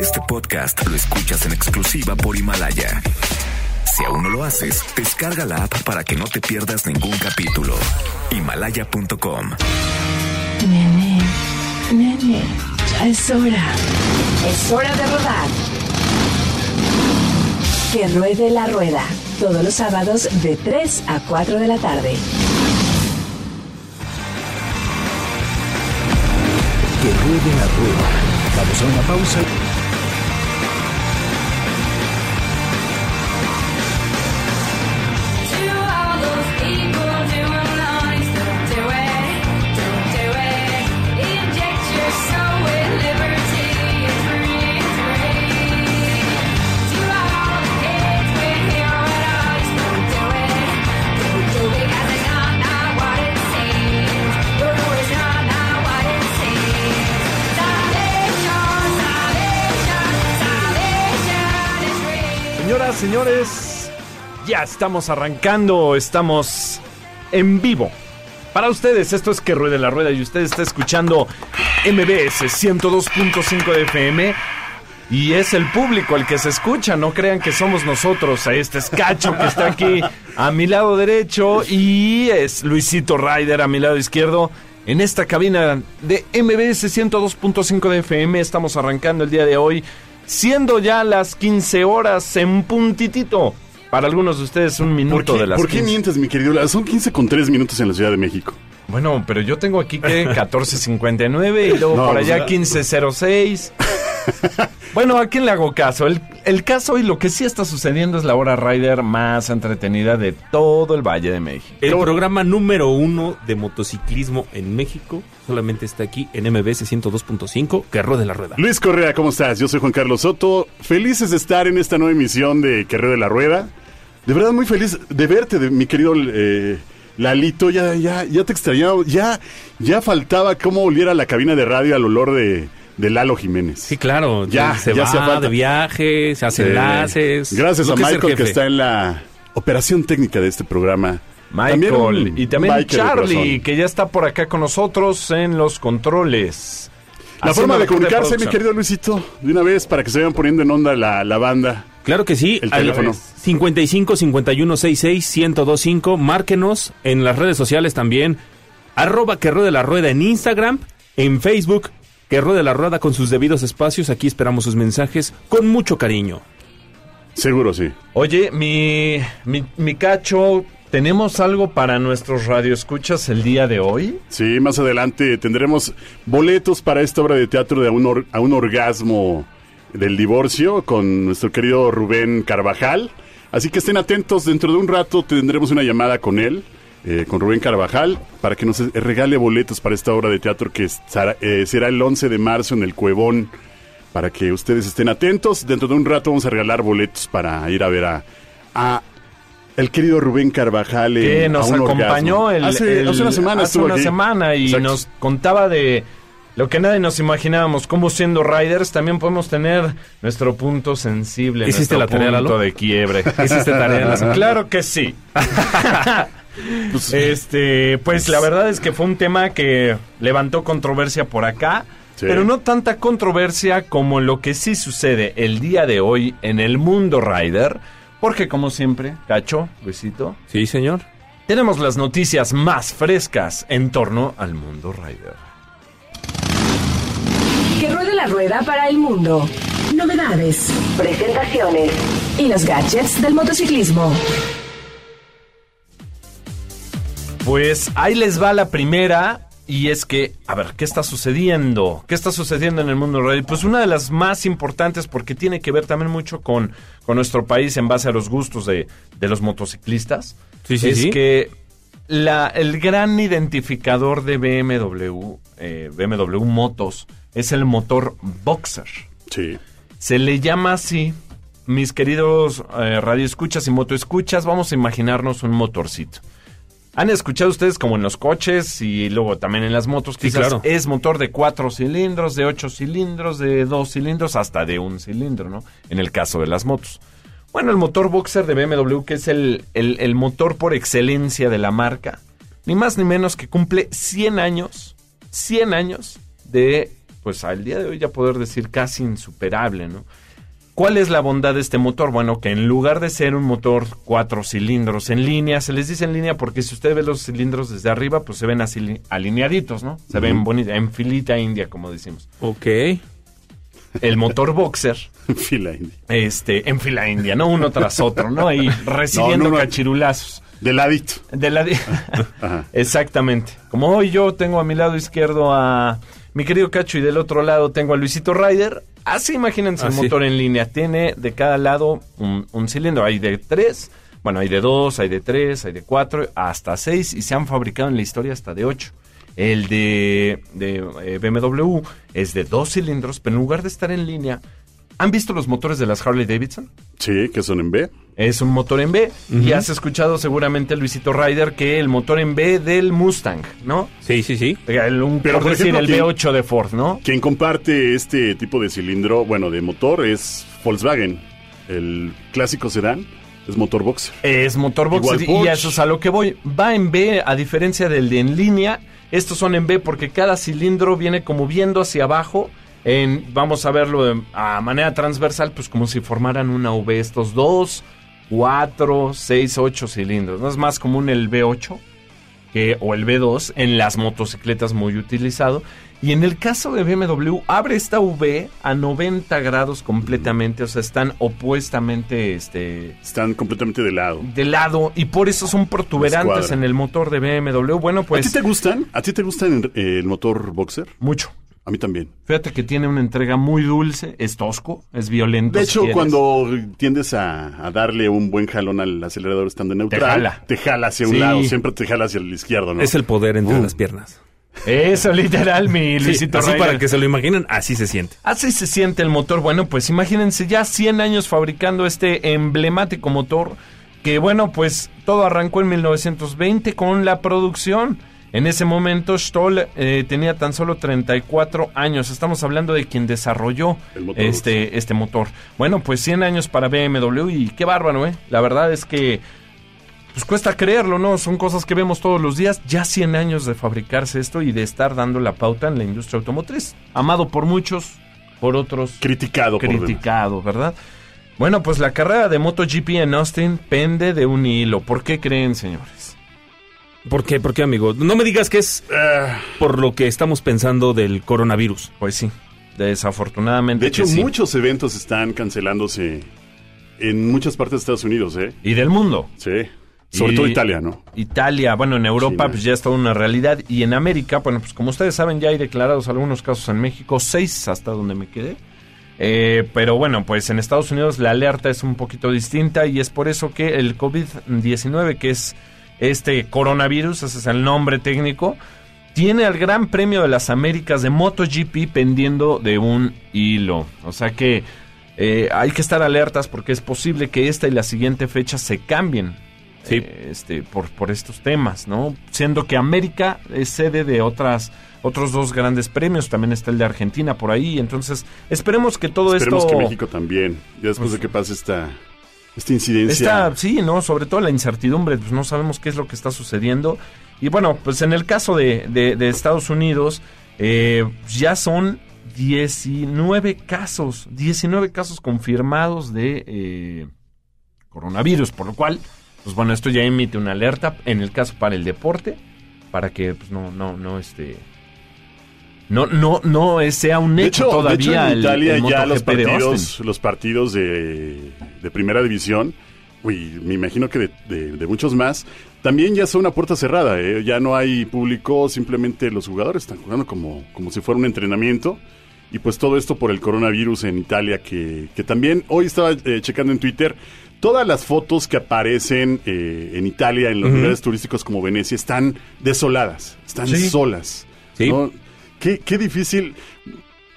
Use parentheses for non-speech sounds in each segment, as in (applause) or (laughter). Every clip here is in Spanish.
Este podcast lo escuchas en exclusiva por Himalaya. Si aún no lo haces, descarga la app para que no te pierdas ningún capítulo. Himalaya.com. Nene, nene, ya es hora. Es hora de rodar. Que ruede la rueda. Todos los sábados de 3 a 4 de la tarde. Que ruede la rueda. Vamos a una pausa. Señores, ya estamos arrancando, estamos en vivo. Para ustedes, esto es Que Ruede la Rueda y usted está escuchando MBS 102.5 de FM. Y es el público el que se escucha, no crean que somos nosotros. Este es Cacho que está aquí a mi lado derecho y es Luisito Ryder a mi lado izquierdo. En esta cabina de MBS 102.5 de FM estamos arrancando el día de hoy, siendo ya las 15 horas en puntitito. Para algunos de ustedes un ¿Por minuto qué, de las por qué 15. mientes, mi querido? Son 15 con 3 minutos en la Ciudad de México. Bueno, pero yo tengo aquí que (laughs) 14.59 y luego No, por pues, allá ya- 15.06. (laughs) bueno, ¿a quién le hago caso? El, el caso y lo que sí está sucediendo es la hora Rider más entretenida de todo el Valle de México. El programa número uno de motociclismo en México solamente está aquí en MBS 102.5, que ruede la rueda. Luis Correa, ¿cómo estás? Yo soy Juan Carlos Soto. Felices de estar en esta nueva emisión de Carrera de la Rueda. De verdad, muy feliz de verte, de, mi querido eh, Lalito. Ya, ya, ya te extrañaba. Ya, ya faltaba cómo oliera la cabina de radio al olor de, de Lalo Jiménez. Sí, claro. Ya, se ya va de viaje, se hace Eh, enlaces. Gracias a es Michael que está en la operación técnica de este programa. Michael un y también Charlie, que ya está por acá con nosotros en los controles. La forma de comunicarse, mi querido Luisito, de una vez para que se vayan poniendo en onda la, la banda. Claro que sí. El teléfono. 55 51 66 1025. Márquenos en las redes sociales también. Arroba que ruede la rueda en Instagram, en Facebook, que ruede la rueda con sus debidos espacios. Aquí esperamos sus mensajes con mucho cariño. Seguro, sí. Oye, mi, mi, mi cacho, ¿tenemos algo para nuestros radioescuchas el día de hoy? Sí, más adelante tendremos boletos para esta obra de teatro de a un, or- a un orgasmo del divorcio con nuestro querido Rubén Carvajal. Así que estén atentos, dentro de un rato tendremos una llamada con él, eh, con Rubén Carvajal, para que nos regale boletos para esta obra de teatro que estará- eh, será el 11 de marzo en el Cuevón. Para que ustedes estén atentos, dentro de un rato vamos a regalar boletos para ir a ver a, a el querido Rubén Carvajal. en- que a nos un acompañó el, hace, el- hace una semana. hace estuvo una aquí. semana y Exacto. nos contaba de lo que nadie nos imaginábamos, cómo siendo riders también podemos tener nuestro punto sensible, ¿Hiciste nuestro la tarea, punto de quiebre. (laughs) ¿Hiciste tarea? Claro que sí. (laughs) este, pues la verdad es que fue un tema que levantó controversia por acá. Sí. Pero no tanta controversia como lo que sí sucede el día de hoy en el mundo rider. Porque como siempre, Cacho, Luisito, Sí, señor. tenemos las noticias más frescas en torno al mundo rider. Que ruede la rueda para el mundo. Novedades, presentaciones y los gadgets del motociclismo. Pues ahí les va la primera. Y es que, a ver, ¿qué está sucediendo? ¿Qué está sucediendo en el mundo rider? Pues una de las más importantes porque tiene que ver también mucho con, con nuestro país en base a los gustos de, de los motociclistas. Sí, sí, es sí. que la, el gran identificador de BMW, eh, BMW Motos, es el motor Boxer. Sí. Se le llama así, mis queridos eh, radioescuchas y motoescuchas, vamos a imaginarnos un motorcito. ¿Han escuchado ustedes como en los coches y luego también en las motos? Sí, Quizás claro. es motor de cuatro cilindros, de ocho cilindros, de dos cilindros, hasta de un cilindro, ¿no? En el caso de las motos. Bueno, el motor Boxer de BMW, que es el, el- el motor por excelencia de la marca, ni más ni menos que cumple 100 años, 100 años de pues al día de hoy ya poder decir casi insuperable, ¿no? ¿Cuál es la bondad de este motor? Bueno, que en lugar de ser un motor cuatro cilindros en línea, se les dice en línea porque si usted ve los cilindros desde arriba, pues se ven así li- alineaditos, ¿no? Se ven bonitos, en filita india, como decimos. Ok. El motor boxer, (laughs) Fila india. este, en fila india, ¿no? Uno tras otro, ¿no? Ahí (laughs) recibiendo No, no, no. cachirulazos. De ladito. De la di- (laughs) Ajá. Exactamente. Como hoy yo tengo a mi lado izquierdo a mi querido Cacho y del otro lado tengo a Luisito Ryder. Así imagínense el Así. motor en línea. Tiene de cada lado un, un cilindro. Hay de tres, bueno, hay de dos, hay de tres, hay de cuatro, hasta seis y se han fabricado en la historia hasta de ocho. El de, de eh, BMW es de dos cilindros, pero en lugar de estar en línea, ¿han visto los motores de las Harley Davidson? Sí, que son en B. Es un motor en B. Y has escuchado seguramente, Luisito Ryder, que el motor en B del Mustang, ¿no? Sí, sí, sí. El, un, Pero, por por decir, ejemplo, el ¿quién- V8 de Ford, ¿no? Quien comparte este tipo de cilindro, bueno, de motor, es Volkswagen. El clásico sedán es motor boxer. Es motor boxer Igual y Porsche. a eso es a lo que voy. Va en B, a diferencia del de en línea. Estos son en B porque cada cilindro viene como viendo hacia abajo. En, vamos a verlo de- a manera transversal, pues como si formaran una V. Estos dos, cuatro, seis, ocho cilindros. No es más común el V8 que, o el V2 en las motocicletas muy utilizado. Y en el caso de BMW, abre esta V a 90 grados completamente, o sea, están opuestamente este, Están completamente de lado. de lado y por eso son protuberantes en el motor de BMW. Bueno, ¿A ti pues te gustan? ¿A ti te gustan eh, el motor boxer? mucho. A mí también. Fíjate que tiene una entrega muy dulce, es tosco, es violento. De hecho, cuando tiendes a, a darle un buen jalón al acelerador estando en neutral, jala. te jala hacia un lado, siempre te jala hacia el izquierdo, ¿no? Es el poder entre Uh. las piernas. Eso literal, mi (laughs) Sí, Luisito así para que se lo imaginen, así se siente. Así se siente el motor. Bueno, pues imagínense ya 100 años fabricando este emblemático motor que bueno, pues todo arrancó en 1920 con la producción. En ese momento Stoll eh, tenía tan solo 34 años. Estamos hablando de quien desarrolló motor este, este motor. Bueno, pues 100 años para BMW y qué bárbaro, ¿eh? La verdad es que pues cuesta creerlo, ¿no? Son cosas que vemos todos los días. Ya 100 años de fabricarse esto y de estar dando la pauta en la industria automotriz. Amado por muchos, por otros criticado por criticado, ¿verdad? Bueno, pues la carrera de MotoGP en Austin pende de un hilo. ¿Por qué creen, señores? ¿Por qué? ¿Por qué, amigo? No me digas que es Ah, por lo que estamos pensando del coronavirus. Pues sí, desafortunadamente. de hecho, que sí. muchos eventos están cancelándose en muchas partes de Estados Unidos, ¿eh? Y del mundo. Sí. Sobre Y- todo Italia, ¿no? Italia, bueno, en Europa China. pues ya es toda una realidad. Y en América, bueno, pues como ustedes saben, ya hay declarados algunos casos en México, seis hasta donde me quedé. Eh, pero bueno, pues en Estados Unidos la alerta es un poquito distinta y es por eso que el COVID-19, que es este coronavirus, ese es el nombre técnico, tiene al Gran Premio de las Américas de MotoGP pendiendo de un hilo. O sea que eh, hay que estar alertas porque es posible que esta y la siguiente fecha se cambien Sí. eh, este, por, por estos temas, ¿no? Siendo que América es sede de otras otros dos grandes premios, también está el de Argentina por ahí, entonces esperemos que todo Esperemos esto... que México también, ya después de que pase esta, esta incidencia. Sí, ¿no? Sobre todo la incertidumbre, pues no sabemos qué es lo que está sucediendo. Y bueno, pues en el caso de, de- Estados Unidos, eh, ya son 19 casos, 19 casos confirmados de eh, coronavirus, por lo cual, pues bueno, esto ya emite una alerta en el caso para el deporte, para que pues no, no, no, este... No, no, no sea un De hecho, todavía de hecho, en Italia el ya los de partidos, Austin. los partidos de, de primera división, uy, me imagino que de, de- de muchos más, también ya son a puerta cerrada, ¿eh? ya no hay público, simplemente los jugadores están jugando como, como si fuera un entrenamiento. Y pues todo esto por el coronavirus en Italia, que, que también hoy estaba eh, checando en Twitter, todas las fotos que aparecen eh, en Italia, en los lugares turísticos como Venecia, están desoladas, están Sí. solas. Sí. ¿no? Qué, qué difícil.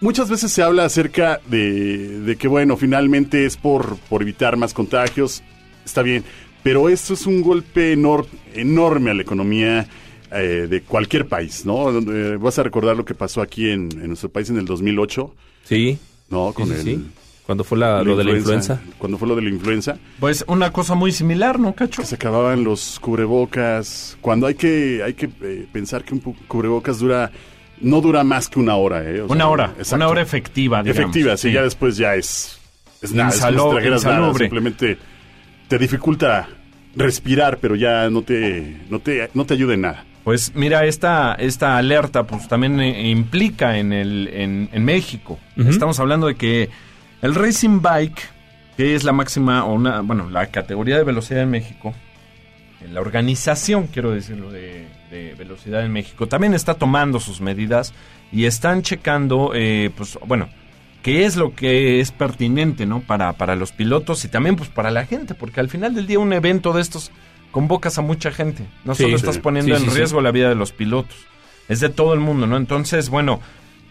Muchas veces se habla acerca de, de que, bueno, finalmente es por, por evitar más contagios, está bien, pero esto es un golpe enor- enorme a la economía eh, de cualquier país, ¿no? Eh, vas a recordar lo que pasó aquí en, en nuestro país en el 2008, Sí. ¿no? Sí, Con sí, el, sí. Cuando fue la, lo de la influenza. Cuando fue lo de la influenza, Pues una cosa muy similar, ¿no, Cacho? que se acababan los cubrebocas, cuando hay que, hay que eh, pensar que un cubrebocas dura no dura más que una hora. ¿eh? O sea, Una hora, exacto. una hora efectiva, digamos. Efectiva, sí, ya después ya es, es nada, es Insalo- trajeras nada, simplemente te dificulta respirar, pero ya no te, no te, no te ayuda en nada. Pues mira, esta, esta alerta pues también eh, implica en, el, en, en México. Estamos hablando de que el Racing Bike, que es la máxima, o una, bueno, la categoría de velocidad en México, la organización, quiero decirlo, de, de velocidad en México, también está tomando sus medidas y están checando, eh, pues bueno, qué es lo que es pertinente, ¿no? Para, para los pilotos y también pues para la gente, porque al final del día un evento de estos convocas a mucha gente, no Sí, solo sí. estás poniendo Sí, en riesgo la vida de los pilotos, es de todo el mundo, ¿no? Entonces, bueno,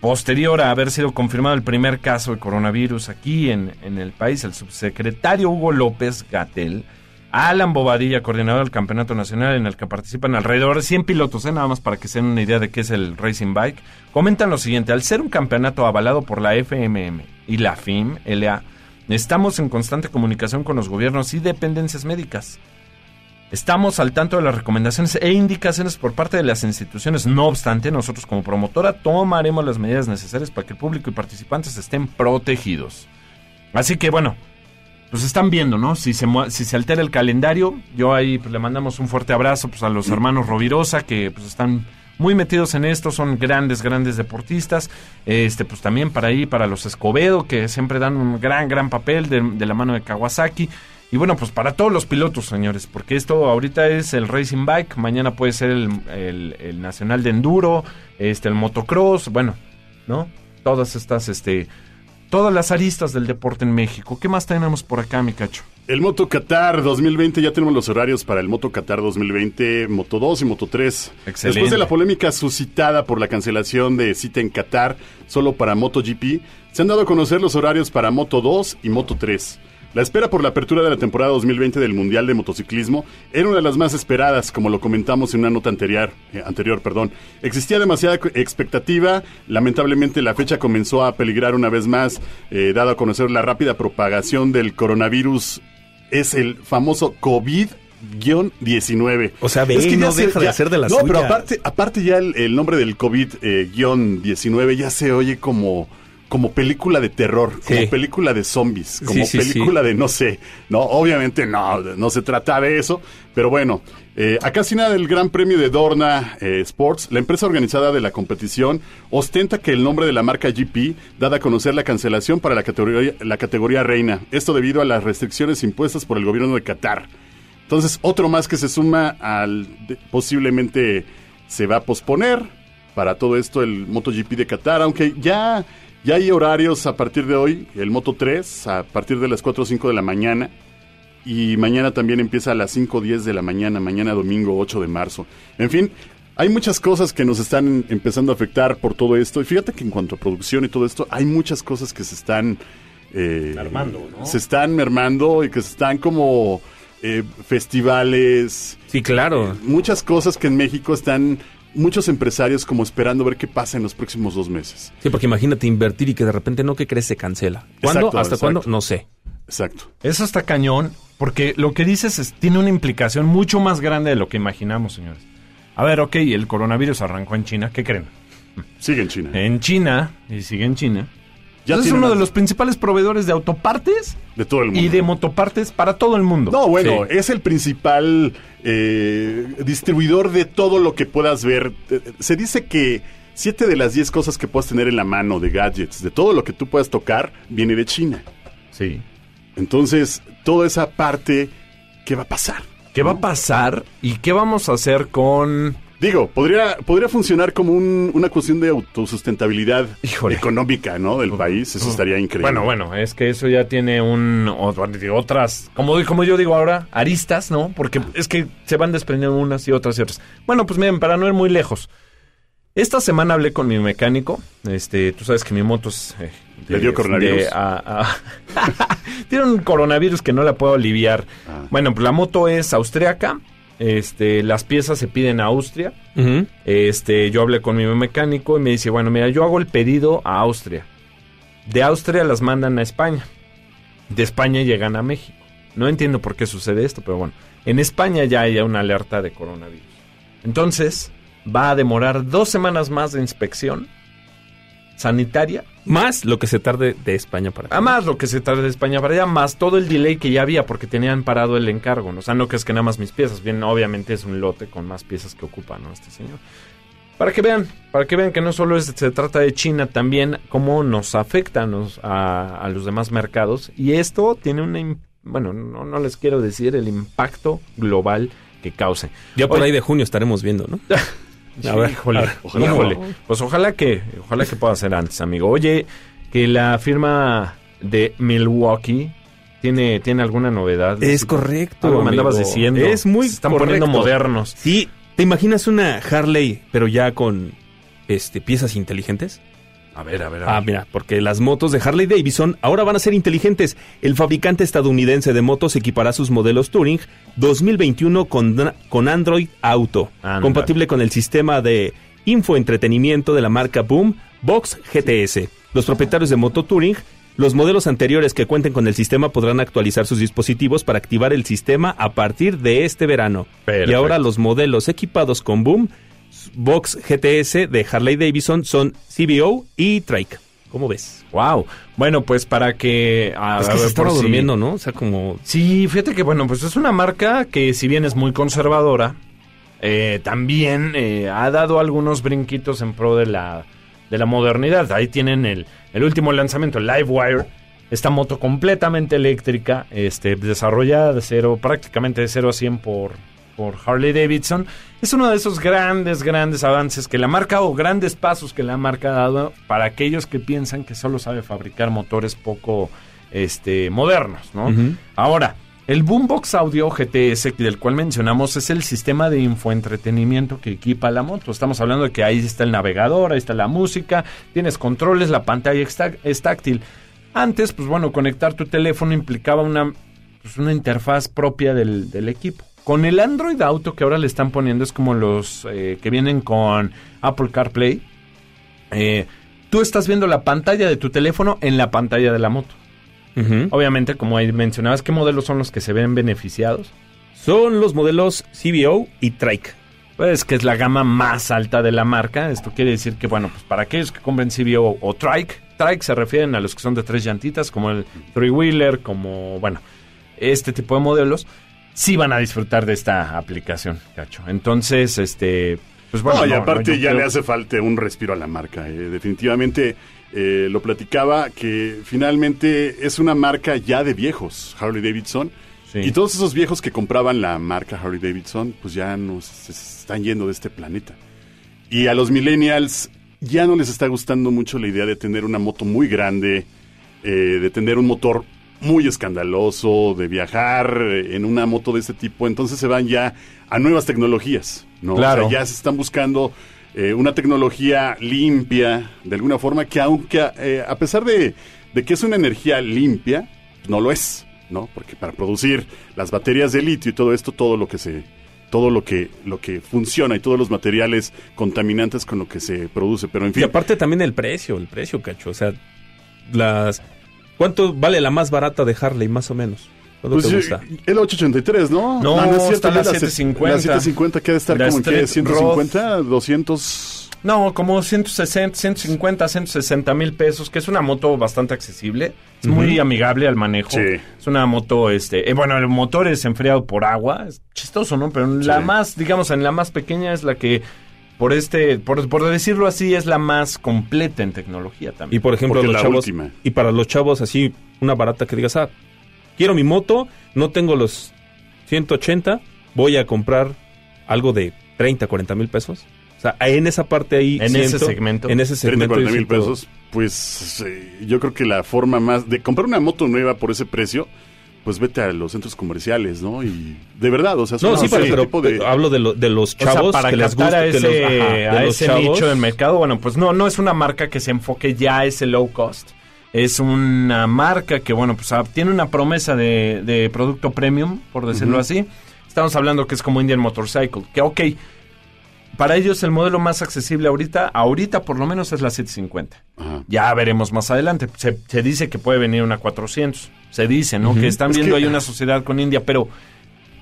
posterior a haber sido confirmado el primer caso de coronavirus aquí en, en el país, el subsecretario Hugo López Gatel, Alan Bobadilla, coordinador del Campeonato Nacional en el que participan alrededor de 100 pilotos, ¿eh? nada más para que se den una idea de qué es el Racing Bike, comentan lo siguiente, al ser un campeonato avalado por la FMM y la FIM, LA, estamos en constante comunicación con los gobiernos y dependencias médicas. Estamos al tanto de las recomendaciones e indicaciones por parte de las instituciones. No obstante, nosotros como promotora tomaremos las medidas necesarias para que el público y participantes estén protegidos. Así que bueno, pues están viendo, ¿no? Si se, si se altera el calendario, yo ahí pues, le mandamos un fuerte abrazo pues, a los hermanos Rovirosa que pues están muy metidos en esto, son grandes, grandes deportistas. Este, pues también para ahí, para los Escobedo, que siempre dan un gran, gran papel de, de la mano de Kawasaki. Y bueno, pues para todos los pilotos, señores, porque esto ahorita es el Racing Bike, mañana puede ser el, el- el Nacional de Enduro, este, el motocross, bueno, ¿no? Todas estas, este, todas las aristas del deporte en México. ¿Qué más tenemos por acá, mi cacho? El Moto Qatar 2020, ya tenemos los horarios para el Moto Qatar 2020, Moto 2 y Moto 3. Excelente. Después de la polémica suscitada por la cancelación de cita en Qatar solo para MotoGP, se han dado a conocer los horarios para Moto 2 y Moto 3. La espera por la apertura de la temporada 2020 del Mundial de Motociclismo era una de las más esperadas, como lo comentamos en una nota anterior. eh, anterior perdón. Existía demasiada expectativa, lamentablemente la fecha comenzó a peligrar una vez más, eh, dado a conocer la rápida propagación del coronavirus es el famoso COVID-19. O sea, ve, Es que no se- deja de hacer de las No, pero aparte, aparte ya el, el nombre del COVID-19 ya se oye como, como película de terror, como Sí. película de zombies, como Sí, sí, película de no sé. No, obviamente no, no se trata de eso, pero bueno. eh, a casi nada del Gran Premio de Dorna eh, Sports, la empresa organizada de la competición ostenta que el nombre de la marca GP, dada a conocer la cancelación para la categoría, la categoría reina. Esto debido a las restricciones impuestas por el gobierno de Qatar. Entonces, otro más que se suma al de- posiblemente se va a posponer para todo esto el MotoGP de Qatar, aunque ya, ya hay horarios a partir de hoy, el Moto 3 a partir de las 4 o 5 de la mañana y mañana también empieza a las 5 o 10 de la mañana, mañana domingo 8 de marzo. En fin, hay muchas cosas que nos están empezando a afectar por todo esto y fíjate que en cuanto a producción y todo esto, hay muchas cosas que se están... eh, Mermando, ¿no? Se están mermando y que se están como eh, festivales, Sí, claro. muchas cosas que en México están muchos empresarios como esperando ver qué pasa en los próximos dos meses. Sí, porque imagínate invertir y que de repente no, que crees se cancela. ¿Cuándo? Exacto, ¿Hasta exacto. cuándo? No sé. Exacto. Eso está cañón, porque lo que dices es- tiene una implicación mucho más grande de lo que imaginamos, señores. A ver, ok, el coronavirus arrancó en China, ¿qué creen? Sigue en China. En China, y sigue en China. Ya es uno de los principales proveedores de autopartes de todo el mundo. y de motopartes para todo el mundo. No, bueno, Sí. es el principal eh, distribuidor de todo lo que puedas ver. Eh, Se dice que siete de las diez cosas que puedas tener en la mano de gadgets, de todo lo que tú puedas tocar, viene de China. Sí. Entonces, toda esa parte, ¿qué va a pasar? ¿Qué va a pasar y qué vamos a hacer con... Digo, podría, podría funcionar como un- una cuestión de autosustentabilidad Híjole. económica, ¿no? Del país. Eso estaría increíble. Bueno, bueno, es que eso ya tiene un ot- otras, como, como yo digo ahora, aristas, ¿no? Porque es que se van desprendiendo unas y otras y otras. Bueno, pues miren, para no ir muy lejos. Esta semana hablé con mi mecánico. Este, tú sabes que mi moto es. eh, ¿Le dio coronavirus? de- a- a- (laughs) Tiene un coronavirus que no la puedo aliviar. Ah. Bueno, pues la moto es austriaca. Este, las piezas se piden a Austria. Este, yo hablé con mi mecánico y me dice, bueno, mira, yo hago el pedido a Austria. De Austria las mandan a España. De España llegan a México. No entiendo por qué sucede esto, pero bueno. En España ya hay una alerta de coronavirus. Entonces, va a demorar dos semanas más de inspección sanitaria. Más lo que se tarde de España para acá. A más lo que se tarde de España para allá, más todo el delay que ya había porque tenían parado el encargo. ¿no? O sea, no que es que nada más mis piezas. Bien, obviamente es un lote con más piezas que ocupa, ¿no? Este señor. Para que vean, para que vean que no solo es- se trata de China, también cómo nos afecta a, nos- a- a los demás mercados. Y esto tiene una... Bueno, no, no les quiero decir el impacto global que cause. Ya por ahí de junio estaremos viendo, ¿no? (laughs) Sí, A ver, híjole, a ver, ojalá, ojalá. híjole. Pues ojalá que, ojalá que pueda ser antes, amigo. Oye, que la firma de Milwaukee tiene, tiene alguna novedad. Es correcto. Algo me andabas diciendo. Es muy Se están correcto. poniendo modernos. Sí, ¿te imaginas una Harley, pero ya con este piezas inteligentes? A ver, a ver, a ver. Ah, mira, porque las motos de Harley Davidson ahora van a ser inteligentes. El fabricante estadounidense de motos equipará sus modelos Touring 2021 con, con Android Auto, compatible con el sistema de infoentretenimiento de la marca Boom Box GTS. Los propietarios de moto Touring, los modelos anteriores que cuenten con el sistema podrán actualizar sus dispositivos para activar el sistema a partir de este verano. Perfecto. Y ahora los modelos equipados con Boom Box GTS de Harley Davidson son CBO y Trike. ¿Cómo ves? Wow. Bueno, pues para que... a- es a que se estaba por durmiendo, ¿no? O sea, como... Sí, fíjate que bueno, pues es una marca que si bien es muy conservadora, eh, también eh, ha dado algunos brinquitos en pro de la, de la modernidad. Ahí tienen el, el último lanzamiento, el Livewire, esta moto completamente eléctrica, este, desarrollada de cero, prácticamente de 0 a 100 por, por Harley Davidson. Es uno de esos grandes, grandes avances que la marca o grandes pasos que la marca ha dado para aquellos que piensan que solo sabe fabricar motores poco este, modernos, ¿no? Ahora, el Boombox Audio GTS del cual mencionamos es el sistema de infoentretenimiento que equipa la moto. Estamos hablando de que ahí está el navegador, ahí está la música, tienes controles, la pantalla es táctil. Antes, pues bueno, conectar tu teléfono implicaba una, pues, una interfaz propia del, del equipo. Con el Android Auto que ahora le están poniendo es como los eh, que vienen con Apple CarPlay. Eh, tú estás viendo la pantalla de tu teléfono en la pantalla de la moto. Obviamente, como ahí mencionabas, ¿qué modelos son los que se ven beneficiados? Son los modelos CBO y Trike. Pues que es la gama más alta de la marca. Esto quiere decir que, bueno, pues para aquellos que compren CBO o Trike, Trike se refieren a los que son de tres llantitas, como el Three Wheeler, como, bueno, este tipo de modelos, sí van a disfrutar de esta aplicación, cacho. Entonces, este, pues bueno. no, y aparte no, ya creo- le hace falta un respiro a la marca. eh. Definitivamente eh, lo platicaba que finalmente es una marca ya de viejos, Harley Davidson. Sí. Y todos esos viejos que compraban la marca Harley Davidson, pues ya nos se están yendo de este planeta. Y a los millennials ya no les está gustando mucho la idea de tener una moto muy grande, eh, de tener un motor muy escandaloso, de viajar en una moto de este tipo. Entonces se van ya a nuevas tecnologías, ¿no? Claro. O sea, ya se están buscando eh, una tecnología limpia, de alguna forma, que aunque eh, a pesar de, de que es una energía limpia, no lo es, ¿no? Porque para producir las baterías de litio y todo esto, todo lo que se todo lo que lo que funciona y todos los materiales contaminantes con lo que se produce, pero en Y aparte también el precio, el precio, cacho. O sea, las... ¿Cuánto vale la más barata de Harley, más o menos? ¿Cuánto pues, te gusta? el 883, ¿no? No, es cierto, está la ya 750. La 750 que ha de estar La como en qué, Street 150, 200 No, como 160, 150, 160 mil pesos, que es una moto bastante accesible. Es muy amigable al manejo. Sí. Es una moto, este, eh, bueno, el motor es enfriado por agua. Es chistoso, ¿no? Pero en la más, digamos, en la más pequeña es la que, por este, por, por decirlo así, es la más completa en tecnología Y también. por ejemplo, los la chavos... última. Y para los chavos así, una barata que digas, ah, quiero mi moto, no tengo los 180, voy a comprar algo de 30, 40 mil pesos. O sea, en esa parte ahí... En ese segmento. En ese 30, segmento. 40 yo mil siento- pesos, pues eh, yo creo que la forma más de comprar una moto nueva por ese precio, pues vete a los centros comerciales, ¿no? Y de verdad, o sea, son No, sí, pero, pero tipo de... hablo de, lo- de los O sea, chavos para que les gusta a que ese, los, ajá, de a los ese chavos. nicho del mercado, bueno, pues no, no es una marca que se enfoque ya a ese low cost. Es una marca que, bueno, pues ah, tiene una promesa de, de producto premium, por decirlo así. Estamos hablando que es como Indian Motorcycle, que ok, para ellos el modelo más accesible ahorita, ahorita por lo menos es la 750. Ajá. Ya veremos más adelante. Se, se dice que puede venir una 400. Se dice, ¿no? Que están Es viendo que- ahí una sociedad con India, pero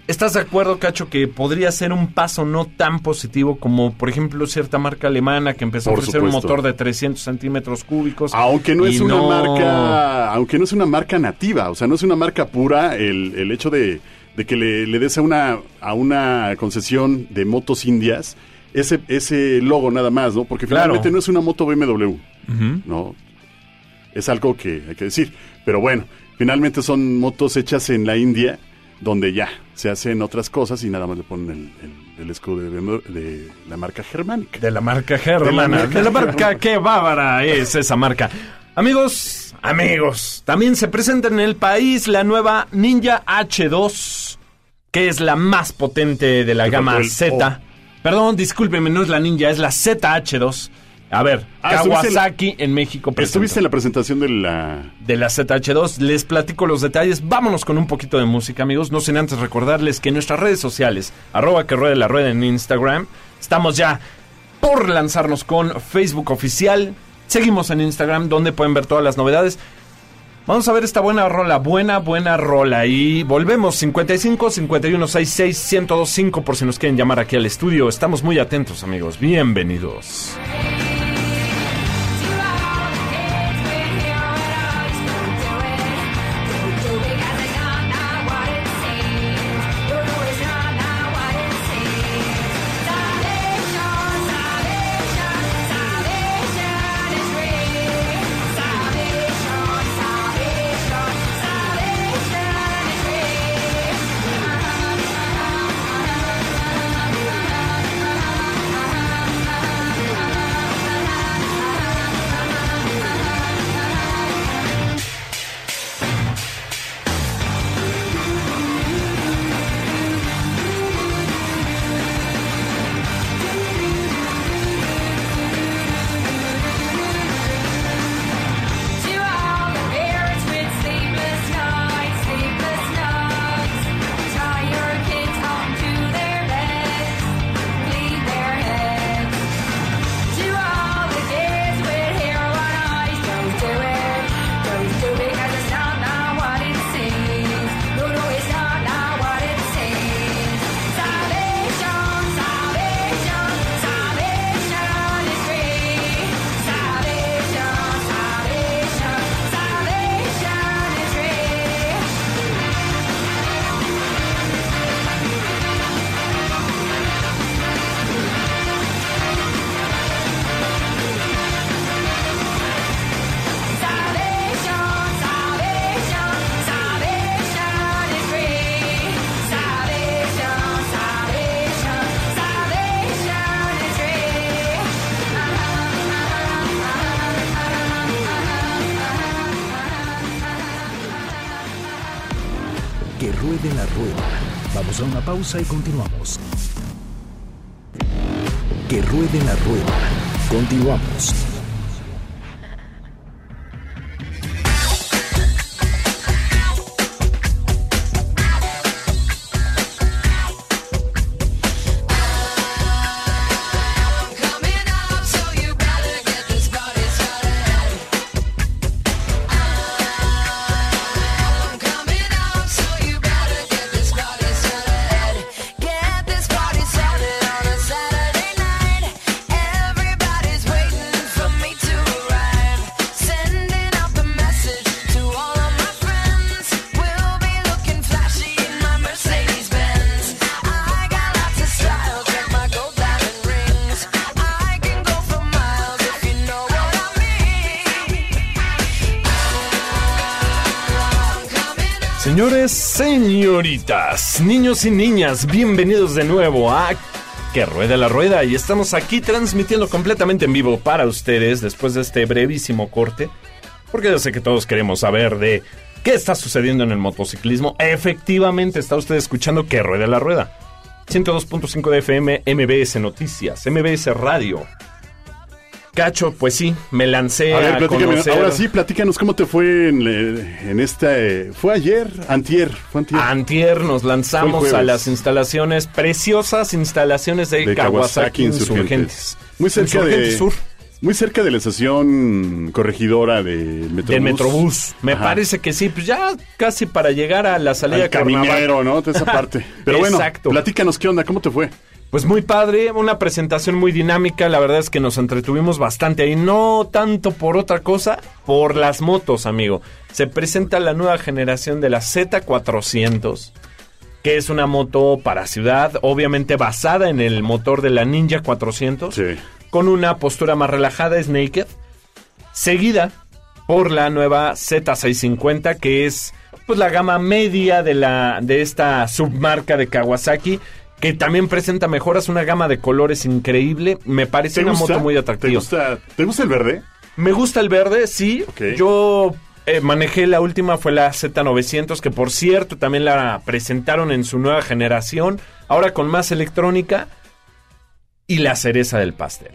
¿Estás de acuerdo, Cacho, que podría ser un paso no tan positivo como, por ejemplo, cierta marca alemana que empezó Por a ofrecer un motor de 300 centímetros cúbicos? Aunque no es una marca, aunque no es una marca nativa, o sea, no es una marca pura, el, el hecho de, de que le, le des a una, a una concesión de motos indias ese, ese logo nada más, ¿no? Porque Claro. finalmente no es una moto BMW, ¿no? Es algo que hay que decir. Pero bueno, finalmente son motos hechas en la India, donde ya se hacen otras cosas y nada más le ponen el, el- el escudo de, la marca germánica. De la marca germana. De la marca, qué bárbara es esa marca. Amigos, amigos, también se presenta en el país la nueva Ninja H2, que es la más potente de la gama Z. Perdón, discúlpeme, no es la Ninja, es la ZH2. A ver, Ah, estuviste en Kawasaki en, México. Estuviste en la presentación de la... de la ZH2. Les platico los detalles. Vámonos con un poquito de música, amigos. No sin antes recordarles que en nuestras redes sociales, arroba que ruede la rueda en Instagram, estamos ya por lanzarnos con Facebook oficial. Seguimos en Instagram, donde pueden ver todas las novedades. Vamos a ver esta buena rola, buena, buena rola. Y volvemos 55 51 66 1025 por si nos quieren llamar aquí al estudio. Estamos muy atentos, amigos. Bienvenidos. Vamos a una pausa y continuamos. Que ruede la rueda. Continuamos. Niños y niñas, bienvenidos de nuevo a Que Rueda la Rueda y estamos aquí transmitiendo completamente en vivo para ustedes después de este brevísimo corte, porque yo sé que todos queremos saber de qué está sucediendo en el motociclismo. Efectivamente, está usted escuchando Que Rueda la Rueda. 102.5 de FM, MBS Noticias, MBS Radio. Cacho, pues sí, me lancé A a, ver, platícame, conocer... ahora sí, platícanos cómo te fue en, esta... eh, ¿Fue ayer? Antier, fue antier. Antier nos lanzamos a las instalaciones, preciosas instalaciones de, De Kawasaki, Kawasaki Insurgentes. Insurgentes. Muy cerca Insurgentes de- Sur. Muy cerca de la estación corregidora del Metrobús. Del Metrobús. Me Ajá. parece que sí, pues ya casi para llegar a la salida Al de caminero, ¿no? De esa parte. (laughs) Pero bueno, platícanos qué onda, ¿cómo te fue? Pues muy padre, una presentación muy dinámica, la verdad es que nos entretuvimos bastante ahí, no tanto por otra cosa, por las motos, amigo. Se presenta la nueva generación de la Z400, que es una moto para ciudad, obviamente basada en el motor de la Ninja 400, Sí. con una postura más relajada, es naked, seguida por la nueva Z650, que es pues la gama media de la de esta submarca de Kawasaki, que también presenta mejoras, una gama de colores increíble, me parece una moto muy ¿Te atractiva. gusta, ¿Te gusta el verde? Me gusta el verde, sí. Yo eh, manejé la última, fue la Z900, que por cierto también la presentaron en su nueva generación, ahora con más electrónica y la cereza del pastel.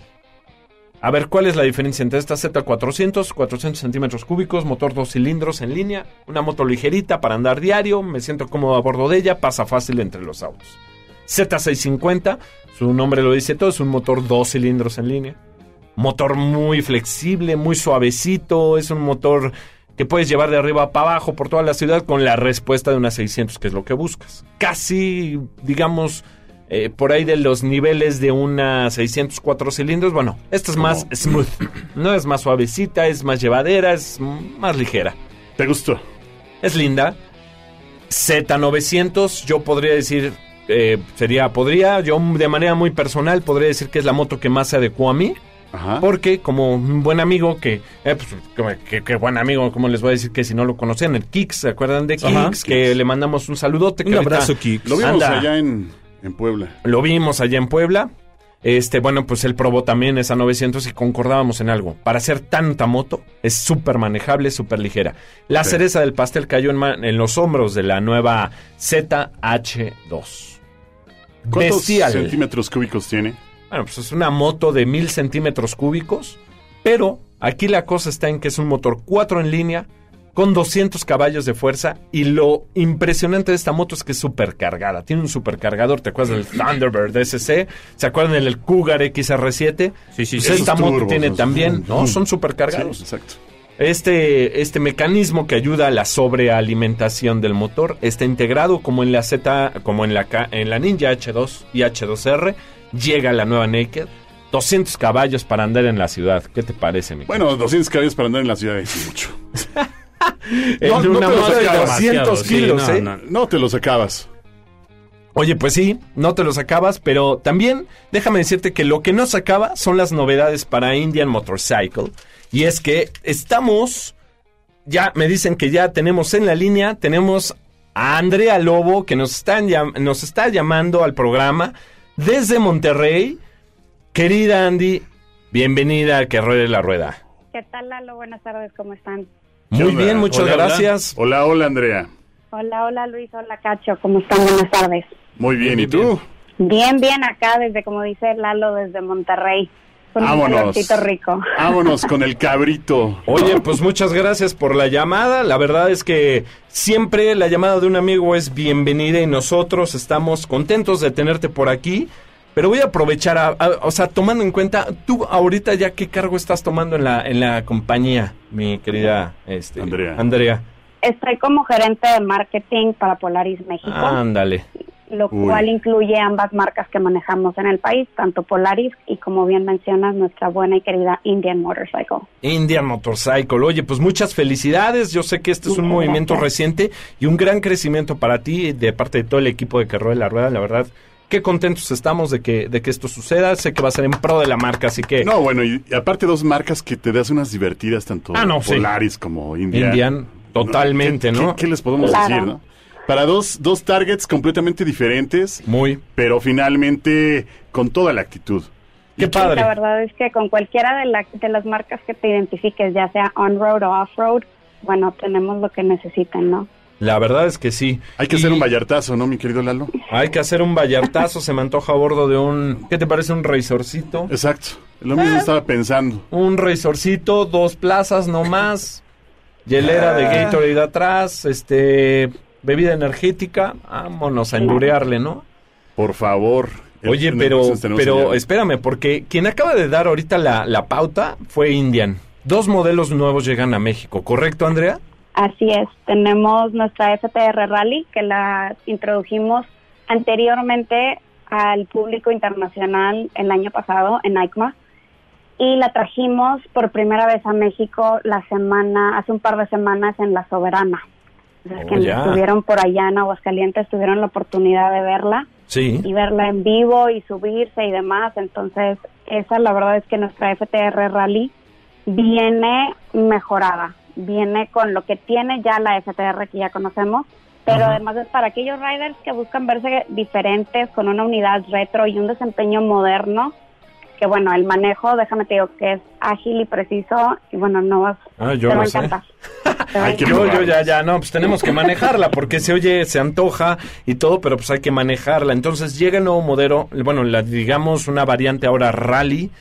A ver, ¿cuál es la diferencia entre esta Z400, 400 centímetros cúbicos, motor dos cilindros en línea, una moto ligerita para andar diario, me siento cómodo a bordo de ella, pasa fácil entre los autos. Z650, su nombre lo dice todo, es un motor dos cilindros en línea. Motor muy flexible, muy suavecito, es un motor que puedes llevar de arriba para abajo por toda la ciudad con la respuesta de una 600, que es lo que buscas. Casi, digamos, eh, por ahí de los niveles de una 604 cilindros. Bueno, esta es más smooth, (clears throat) no es más suavecita, es más llevadera, es más ligera. ¿Te gustó? Es linda. Z900, yo podría decir, eh, sería, podría, yo de manera muy personal podría decir que es la moto que más se adecuó a mí. Ajá. Porque como un buen amigo que, eh, pues, como que, que buen amigo, ¿cómo les voy a decir que si no lo conocían? El Kix, ¿se acuerdan de Kix? Ajá. que le mandamos un saludote. que Un abrazo, Kix. Lo vimos anda- allá en, en Puebla. Lo vimos allá en Puebla. Este, bueno, pues él probó también esa 900 y concordábamos en algo. Para hacer tanta moto, es súper manejable, súper ligera. La cereza del pastel cayó en, en los hombros de la nueva ZH2. ¿Cuántos Bestial. centímetros cúbicos tiene? Bueno, pues es una moto de mil centímetros cúbicos, pero aquí la cosa está en que es un motor 4 en línea con 200 caballos de fuerza y lo impresionante de esta moto es que es supercargada. Tiene un supercargador, ¿te acuerdas del Thunderbird SC? ¿Se acuerdan del Cougar XR7? Sí, sí, Pues sí. esta moto turbos, tiene también, ¿no? Son Sí, supercargados. exacto. Este, este mecanismo que ayuda a la sobrealimentación del motor está integrado como en la Z, como en la, K- en la Ninja H2 y H2R. Llega la nueva Naked. 200 caballos para andar en la ciudad. ¿Qué te parece, mi Bueno, 200 caballos para andar en la ciudad es mucho. (laughs) En no- te lo moto de sacabas. 200 Sí, kilos, no, ¿eh? no. No te los acabas. Oye, pues sí, no te los acabas, pero también déjame decirte que lo que no se acaba son las novedades para Indian Motorcycle. Y es que estamos, ya me dicen que ya tenemos en la línea, tenemos a Andrea Lobo que nos, están nos está llamando al programa desde Monterrey. Querida Andy, bienvenida a Que Ruede la Rueda. ¿Qué tal, Lalo? Buenas tardes, ¿cómo están? ¿Qué Muy bien, muchas Hola, hola. gracias. Hola, hola, Andrea. Hola, hola, Luis. Hola, Cacho. ¿Cómo están? Buenas tardes. Muy bien, Bien, ¿y tú? Bien, bien, acá desde, como dice Lalo, desde Monterrey. Con Vámonos. calorcito rico. (laughs) Vámonos con el cabrito. Oye, pues muchas gracias por la llamada. La verdad es que siempre la llamada de un amigo es bienvenida y nosotros estamos contentos de tenerte por aquí. Pero voy a aprovechar, a- a- o sea, tomando en cuenta, tú ahorita ya qué cargo estás tomando en la, en la compañía, mi querida este, Andrea. Andrea. Estoy como gerente de marketing para Polaris México, Ándale. Lo Uy. cual incluye ambas marcas que manejamos en el país, tanto Polaris y, como bien mencionas, nuestra buena y querida Indian Motorcycle. Indian Motorcycle. Oye, pues muchas felicidades. Yo sé que este es un Muchas movimiento gracias. reciente y un gran crecimiento para ti de parte de todo el equipo de Que Ruede la Rueda. La verdad, qué contentos estamos de que, de que esto suceda. Sé que va a ser en pro de la marca, así que No, bueno, y, y aparte dos marcas que te das unas divertidas, tanto Ah, no, sí. Polaris como Indian. Indian, totalmente, ¿Qué, ¿no? qué- qué les podemos Claro. decir, no? Para dos, dos targets completamente diferentes, Muy. pero finalmente con toda la actitud. Qué La padre. verdad es que con cualquiera de, la- de las marcas que te identifiques, ya sea on-road o off-road, bueno, tenemos lo que necesiten, ¿no? La verdad es que sí. Hay que Y hacer un vallartazo, ¿no, mi querido Lalo? Hay que hacer un vallartazo. se me antoja a bordo de un. ¿Qué te parece? Un razorcito. Exacto. Lo mismo Ah. estaba pensando. Un razorcito, dos plazas no más. Hielera (laughs) de Ah. Gatorade atrás. Este. Bebida energética. Vámonos a endurearle, ¿no? Por favor. Oye, pero, pero espérame, porque quien acaba de dar ahorita la, la pauta fue Indian. Dos modelos nuevos llegan a México, ¿correcto, Andrea? Así es, tenemos nuestra FTR Rally que la introdujimos anteriormente al público internacional el año pasado en EICMA y la trajimos por primera vez a México la semana, hace un par de semanas en La Soberana. Entonces, Oh, ya. estuvieron por allá en Aguascalientes tuvieron la oportunidad de verla Sí. y verla en vivo y subirse y demás. Entonces, esa la verdad es que nuestra FTR Rally viene mejorada, viene con lo que tiene ya la FTR que ya conocemos, pero además es para aquellos riders que buscan verse diferentes con una unidad retro y un desempeño moderno. Que bueno, el manejo, déjame te digo que es ágil y preciso y bueno, no vas, Ah, yo te va sé. (laughs) Te encantar. yo ya, ya, no, pues tenemos que manejarla, porque se oye, se antoja y todo, pero pues hay que manejarla. Entonces llega el nuevo modelo, bueno, la, digamos una variante ahora rally,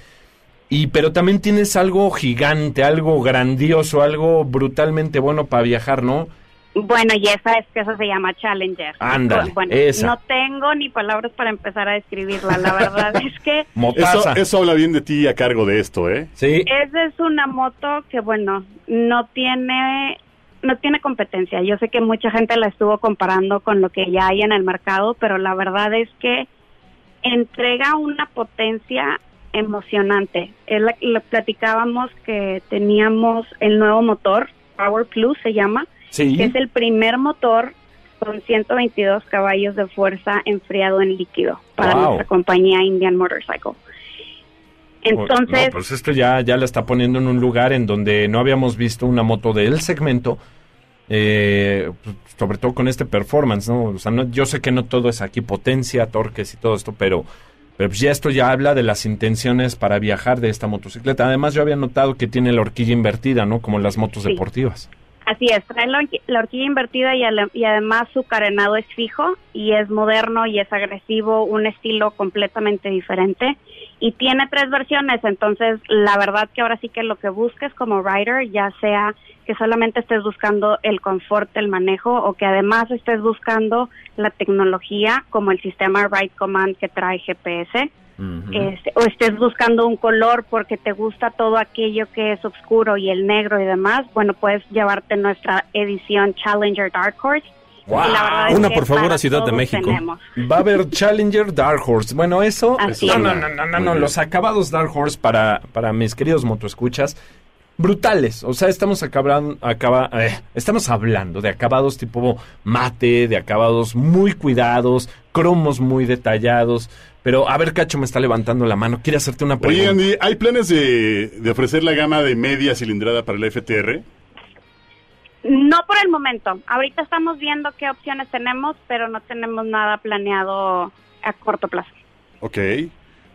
y pero también tienes algo gigante, algo grandioso, algo brutalmente bueno para viajar, ¿no? Bueno, y esa es que eso se llama Challenger. Ándale, bueno, esa. no tengo ni palabras para empezar a describirla. La verdad (laughs) es que Eso, Motaza. eso habla bien de ti a cargo de esto, ¿eh? Sí. esa es una moto que, bueno, no tiene no tiene competencia. Yo sé que mucha gente la estuvo comparando con lo que ya hay en el mercado, pero la verdad es que entrega una potencia emocionante. Es la- lo platicábamos que teníamos el nuevo motor, Power Plus se llama, Sí. que es el primer motor con 122 caballos de fuerza enfriado en líquido para Wow. nuestra compañía Indian Motorcycle. Entonces, No, pues esto ya, ya la está poniendo en un lugar en donde no habíamos visto una moto del segmento, eh, pues, sobre todo con este performance, ¿no? O sea, no- yo sé que no todo es aquí potencia, torques y todo esto, pero, pero pues ya esto ya habla de las intenciones para viajar de esta motocicleta. Además, yo había notado que tiene la horquilla invertida, ¿no? Como las motos Sí. deportivas. Así es, trae la, la horquilla invertida y, y además su carenado es fijo y es moderno y es agresivo, un estilo completamente diferente. Y tiene tres versiones, entonces la verdad que ahora sí que lo que busques como rider, ya sea que solamente estés buscando el confort del manejo o que además estés buscando la tecnología como el sistema Ride Command que trae GPS, este, o estés buscando un color porque te gusta todo aquello que es oscuro y el negro y demás, bueno, puedes llevarte nuestra edición Challenger Dark Horse. Y la verdad es Una, que por favor, a Ciudad de México. tenemos. Va a haber Challenger Dark Horse. Bueno, eso. Así no, es. no, no, no, no. Los acabados Dark Horse para, para mis queridos motoescuchas. Brutales. O sea, estamos acabando, acaba, eh, estamos hablando de acabados tipo mate, de acabados muy cuidados, cromos muy detallados. Pero, a ver, Cacho me está levantando la mano. Quiere hacerte una pregunta. Oye, Andy, ¿hay planes de, de ofrecer la gama de media cilindrada para el FTR? No por el momento. Ahorita estamos viendo qué opciones tenemos, pero no tenemos nada planeado a corto plazo. Ok.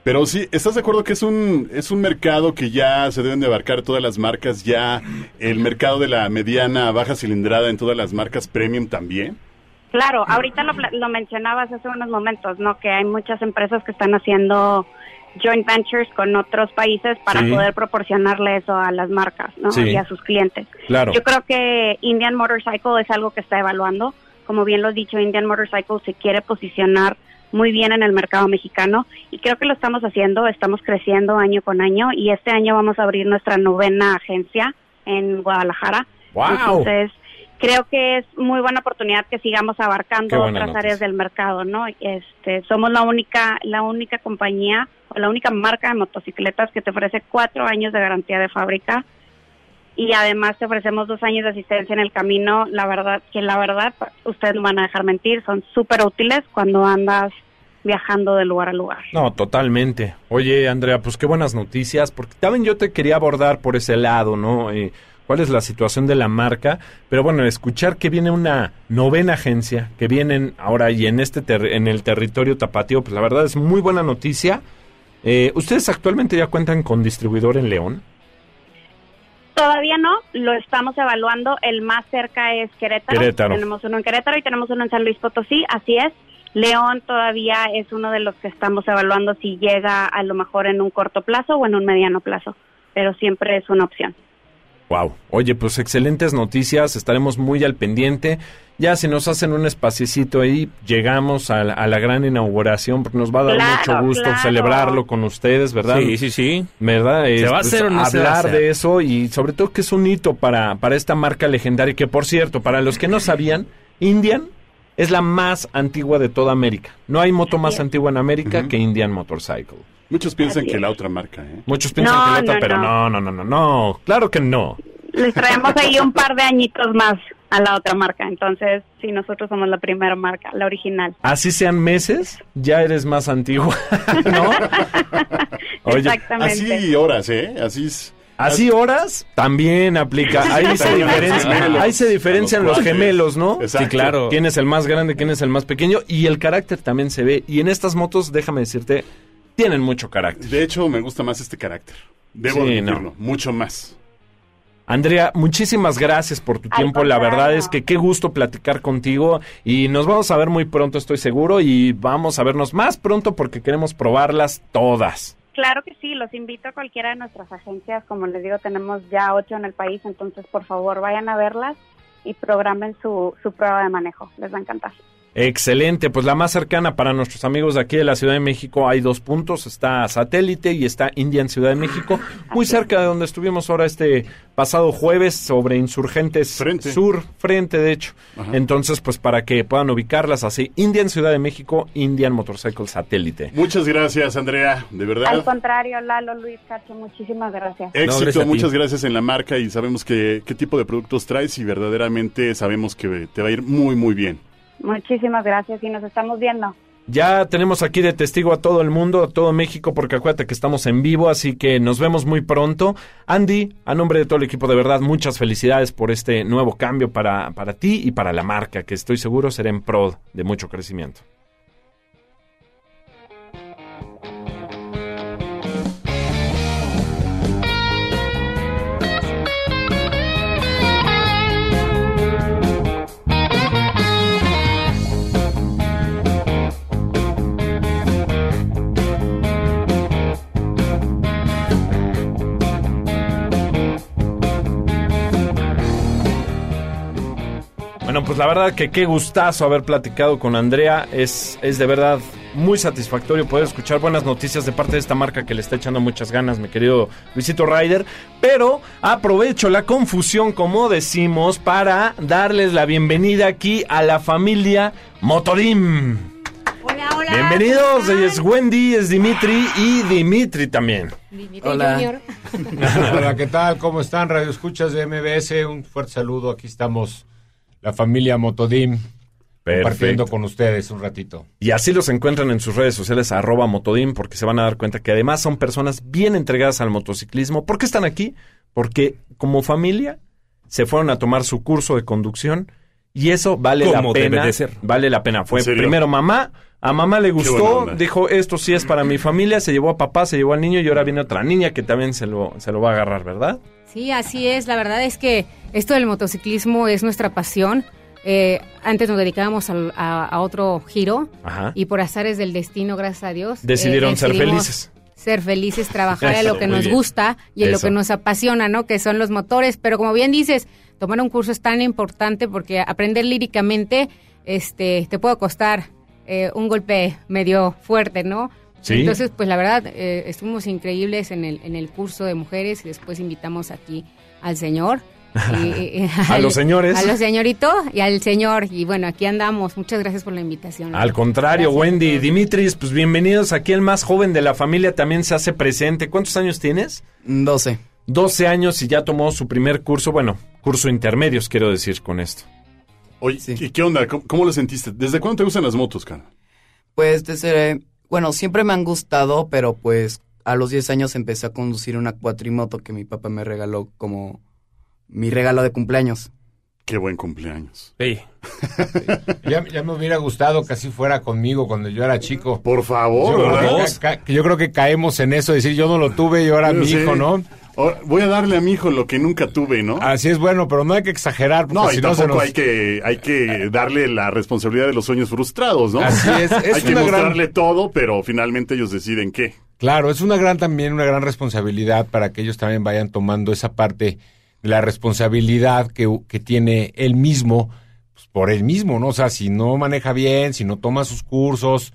Pero sí, ¿estás de acuerdo que es un, es un mercado que ya se deben de abarcar todas las marcas? Ya el mercado de la mediana, baja cilindrada en todas las marcas premium también. Claro, ahorita lo, lo mencionabas hace unos momentos, ¿no? Que hay muchas empresas que están haciendo joint ventures con otros países para Sí. poder proporcionarle eso a las marcas, ¿no? Sí. Y a sus clientes. Claro. Yo creo que Indian Motorcycle es algo que está evaluando. Como bien lo he dicho, Indian Motorcycle se quiere posicionar muy bien en el mercado mexicano y creo que lo estamos haciendo, estamos creciendo año con año y este año vamos a abrir nuestra novena agencia en Guadalajara. ¡Wow! Entonces, creo que es muy buena oportunidad que sigamos abarcando otras noticia. áreas del mercado, ¿no? Este, somos la única, la única compañía o la única marca de motocicletas que te ofrece cuatro años de garantía de fábrica y además te ofrecemos dos años de asistencia en el camino. La verdad, que la verdad, ustedes no van a dejar mentir, son súper útiles cuando andas viajando de lugar a lugar. No, totalmente. Oye, Andrea, pues qué buenas noticias, porque también yo te quería abordar por ese lado, ¿no? Eh, ¿Cuál es la situación de la marca? Pero bueno, escuchar que viene una novena agencia, que vienen ahora y en este en el territorio tapatío, pues la verdad es muy buena noticia. Eh, ¿Ustedes actualmente ya cuentan con distribuidor en León? Todavía no, lo estamos evaluando. El más cerca es Querétaro. Querétaro. Tenemos uno en Querétaro y tenemos uno en San Luis Potosí, así es. León todavía es uno de los que estamos evaluando si llega a lo mejor en un corto plazo o en un mediano plazo, pero siempre es una opción. Wow. Oye, pues excelentes noticias, estaremos muy al pendiente. Ya si nos hacen un espaciecito ahí, llegamos a la, a la gran inauguración, porque nos va a dar Claro, mucho gusto claro. celebrarlo con ustedes, ¿verdad? Sí, sí, sí. ¿Verdad? ¿Se Es, va a pues, hacer o no se va a hablar hacer? de eso y sobre todo que es un hito para, para esta marca legendaria que, por cierto, para los que no sabían, Indian es la más antigua de toda América. No hay moto más antigua en América que Indian Motorcycle. Muchos piensan Así que es. la otra marca, ¿eh? Muchos piensan No, que la otra, no, pero no, no. no, no, no. Claro que no. Les traemos ahí un par de añitos más a la otra marca. Entonces, sí, nosotros somos la primera marca, la original. Así sean meses, ya eres más antigua, (laughs) ¿no? (laughs) Oye, Exactamente. Así horas, ¿eh? Así es. Así horas también aplica. Ahí se, También a los diferencia, gemelos, ahí se diferencian los gemelos, ¿no? Exacto. Sí, claro. Quién es el más grande, quién es el más pequeño. Y el carácter también se ve. Y en estas motos, déjame decirte, tienen mucho carácter. De hecho, me gusta más este carácter. Debo Sí, admitirlo, no. mucho más. Andrea, muchísimas gracias por tu Al tiempo. La verdad es que qué gusto platicar contigo. Y nos vamos a ver muy pronto, estoy seguro. Y vamos a vernos más pronto porque queremos probarlas todas. Claro que sí, los invito a cualquiera de nuestras agencias. Como les digo, tenemos ya ocho en el país, entonces por favor vayan a verlas y programen su, su prueba de manejo. Les va a encantar. Excelente, pues la más cercana para nuestros amigos de aquí de la Ciudad de México hay dos puntos, está Satélite y está Indian Ciudad de México, muy cerca de donde estuvimos ahora este pasado jueves sobre Insurgentes Frente. Sur, frente de hecho. Ajá. Entonces, pues para que puedan ubicarlas así, Indian Ciudad de México, Indian Motorcycle Satélite. Muchas gracias, Andrea, de Al verdad. contrario, Lalo, Luis, Cacho, muchísimas gracias. Éxito, gracias muchas gracias en la marca y sabemos que, qué tipo de productos traes y verdaderamente sabemos que te va a ir muy, muy bien. Muchísimas gracias y nos estamos viendo. Ya tenemos aquí de testigo a todo el mundo, a todo México, porque acuérdate que estamos en vivo, así que nos vemos muy pronto. Andy, a nombre de todo el equipo, de verdad, muchas felicidades por este nuevo cambio para, para ti y para la marca, que estoy seguro será en pro de mucho crecimiento. Pues la verdad que qué gustazo haber platicado con Andrea. Es, es de verdad muy satisfactorio poder escuchar buenas noticias de parte de esta marca que le está echando muchas ganas, mi querido Luisito Ryder. Pero aprovecho la confusión, como decimos, para darles la bienvenida aquí a la familia Motorim. Hola, hola. Bienvenidos, es Wendy, es Dimitri y Dimitri también. Hola. (laughs) Hola, ¿qué tal? ¿Cómo están? Radio Escuchas de MBS, un fuerte saludo. Aquí estamos, la familia Motodim, compartiendo con ustedes un ratito. Y así los encuentran en sus redes sociales, arroba Motodim, porque se van a dar cuenta que además son personas bien entregadas al motociclismo. ¿Por qué están aquí? Porque como familia se fueron a tomar su curso de conducción y eso vale la pena. debe de ser. Vale la pena. Fue primero mamá, a mamá le gustó, dijo esto sí es para mi familia, se llevó a papá, se llevó al niño y ahora viene otra niña que también se lo, se lo va a agarrar, ¿verdad? Sí, así es. La verdad es que esto del motociclismo es nuestra pasión. Eh, antes nos dedicábamos a, a otro giro Ajá. y por azares del destino, gracias a Dios, eh, Decidieron ser felices. Ser felices, trabajar en lo que nos bien. gusta y en lo que nos apasiona, ¿no? Que son los motores. Pero como bien dices, tomar un curso es tan importante porque aprender líricamente este, te puede costar eh, un golpe medio fuerte, ¿no? Sí. Entonces, pues la verdad, eh, estuvimos increíbles en el, en el curso de mujeres y después invitamos aquí al señor. (laughs) y- A los señores. A los señoritos y al señor. Y bueno, aquí andamos. Muchas gracias por la invitación. Al contrario, Gracias Wendy. Dimitris, pues bienvenidos. Aquí el más joven de la familia también se hace presente. ¿Cuántos años tienes? 12. 12 años y ya tomó su primer curso, bueno, curso intermedios, quiero decir con esto. Oye, Sí. ¿y ¿qué onda? ¿Cómo, cómo lo sentiste? ¿Desde cuándo te gustan las motos, cara? Pues desde, bueno, siempre me han gustado, pero pues a los 10 años empecé a conducir una cuatrimoto que mi papá me regaló como mi regalo de cumpleaños. Qué buen cumpleaños. Sí. Ya, ya me hubiera gustado que así fuera conmigo cuando yo era chico. Por favor, Yo, ¿verdad? creo que ca- que yo creo que caemos en eso, decir yo no lo tuve y ahora mi Sí. hijo, ¿no? Voy a darle a mi hijo lo que nunca tuve, ¿no? Así es bueno, pero no hay que exagerar. porque no, y tampoco nos- hay que hay que darle la responsabilidad de los sueños frustrados, ¿no? Así es, es (laughs) hay que gran- mostrarle todo, pero finalmente ellos deciden qué. Claro, es una gran también, una gran responsabilidad para que ellos también vayan tomando esa parte la responsabilidad que, que tiene él mismo pues, por él mismo, ¿no? O sea, si no maneja bien, si no toma sus cursos,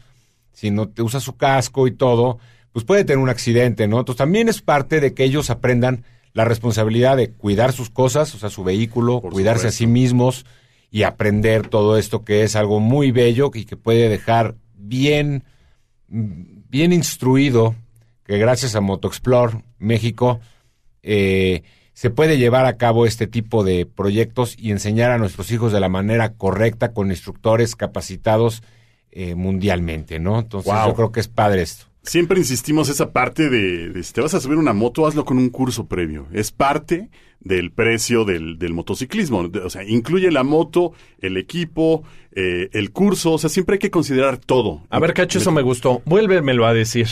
si no te usa su casco y todo, pues puede tener un accidente, ¿no? Entonces también es parte de que ellos aprendan la responsabilidad de cuidar sus cosas, o sea, su vehículo, Por cuidarse a sí mismos y aprender todo esto que es algo muy bello y que puede dejar bien, bien instruido que gracias a MotoExplore México eh, se puede llevar a cabo este tipo de proyectos y enseñar a nuestros hijos de la manera correcta con instructores capacitados eh, mundialmente, ¿no? Entonces Wow. yo creo que es padre esto. Siempre insistimos esa parte de, de si te vas a subir una moto, hazlo con un curso previo. Es parte del precio del, del motociclismo. O sea, incluye la moto, el equipo, eh, el curso. O sea, siempre hay que considerar todo. A ver, Cacho, eso me gustó. Vuélvemelo a decir.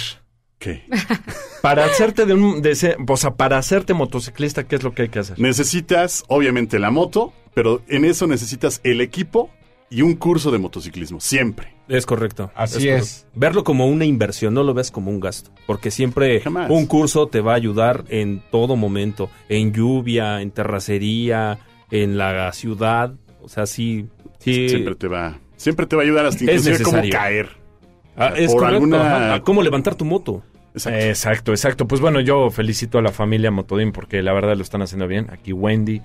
¿Qué? (laughs) Para hacerte de un... De ese- o sea, para hacerte motociclista, ¿qué es lo que hay que hacer? Necesitas, obviamente, la moto, pero en eso necesitas el equipo y un curso de motociclismo. Siempre. Es correcto. Así es. Verlo como una inversión, no lo ves como un gasto. Porque siempre Jamás. un curso te va a ayudar en todo momento. En lluvia, en terracería, en la ciudad. O sea, sí. sí Siempre te va, siempre te va a ayudar hasta Es inclusive cómo necesario. caer. Ah, es por correcto. alguna- ajá. ¿Cómo levantar tu moto? Exacto. Exacto, exacto. Pues bueno, yo felicito a la familia Motodín porque la verdad lo están haciendo bien. Aquí Wendy,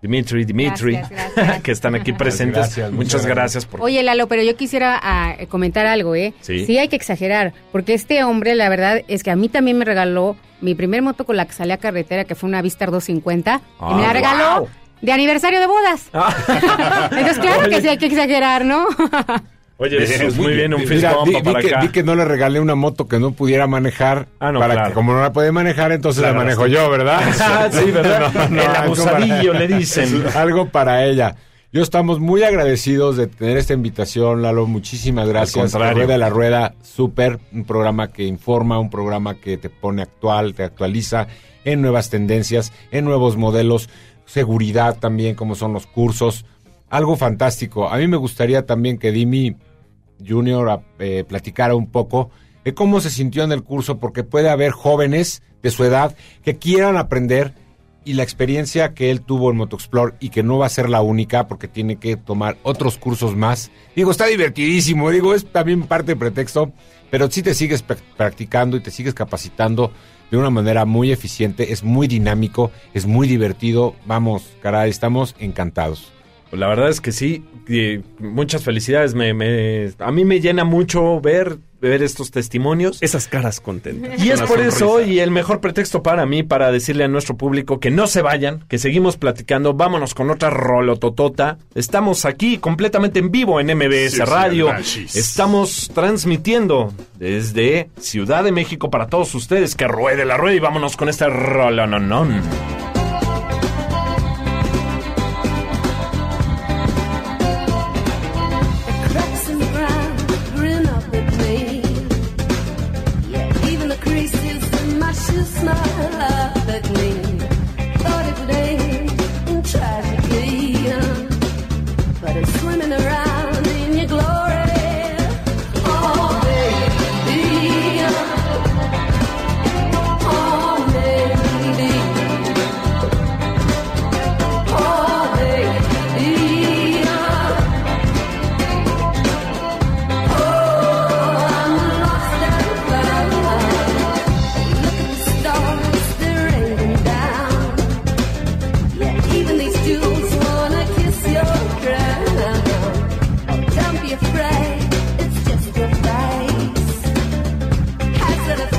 Dimitri, Dimitri, Gracias, gracias. (laughs) que están aquí presentes. gracias, muchas muchas gracias por... Oye, Lalo, pero yo quisiera ah, comentar algo, ¿eh? Sí. hay que exagerar, porque este hombre, la verdad, es que a mí también me regaló mi primer moto con la que salí a carretera, que fue una Vistar 250, y me la Ah, regaló wow. de aniversario de bodas. (laughs) Entonces, claro que sí hay que exagerar, ¿no? (laughs) Oye, Jesús, muy bien, un Mira, di, di para que, acá. di que no le regalé una moto que no pudiera manejar. Ah, no, para claro. que como no la puede manejar, entonces Claro, la manejo sí. yo, ¿verdad? Sí, ¿verdad? (laughs) (laughs) El abusadillo, le (laughs) dicen. Algo para ella. Yo estamos muy agradecidos de tener esta invitación, Lalo. Muchísimas gracias. La Rueda de la Rueda, súper. Un programa que informa, un programa que te pone actual, te actualiza en nuevas tendencias, en nuevos modelos, seguridad también, como son los cursos. Algo fantástico. A mí me gustaría también que Dimi Junior a- eh, platicara un poco de cómo se sintió en el curso, porque puede haber jóvenes de su edad que quieran aprender y la experiencia que él tuvo en MotoExplore y que no va a ser la única porque tiene que tomar otros cursos más. Digo, está divertidísimo, digo, es también parte del pretexto, pero si te sigues prac- practicando y te sigues capacitando de una manera muy eficiente, es muy dinámico, es muy divertido, vamos, caray, estamos encantados. Pues la verdad es que sí, y muchas felicidades. Me, me- a mí me llena mucho ver, ver estos testimonios. Esas caras contentas. Y es por eso y el mejor pretexto para mí para decirle a nuestro público que no se vayan, que seguimos platicando, vámonos con otra rolototota. Estamos aquí completamente en vivo en MBS Sí, Radio. Estamos transmitiendo desde Ciudad de México para todos ustedes. Que ruede la rueda y vámonos con este rolononón. gonna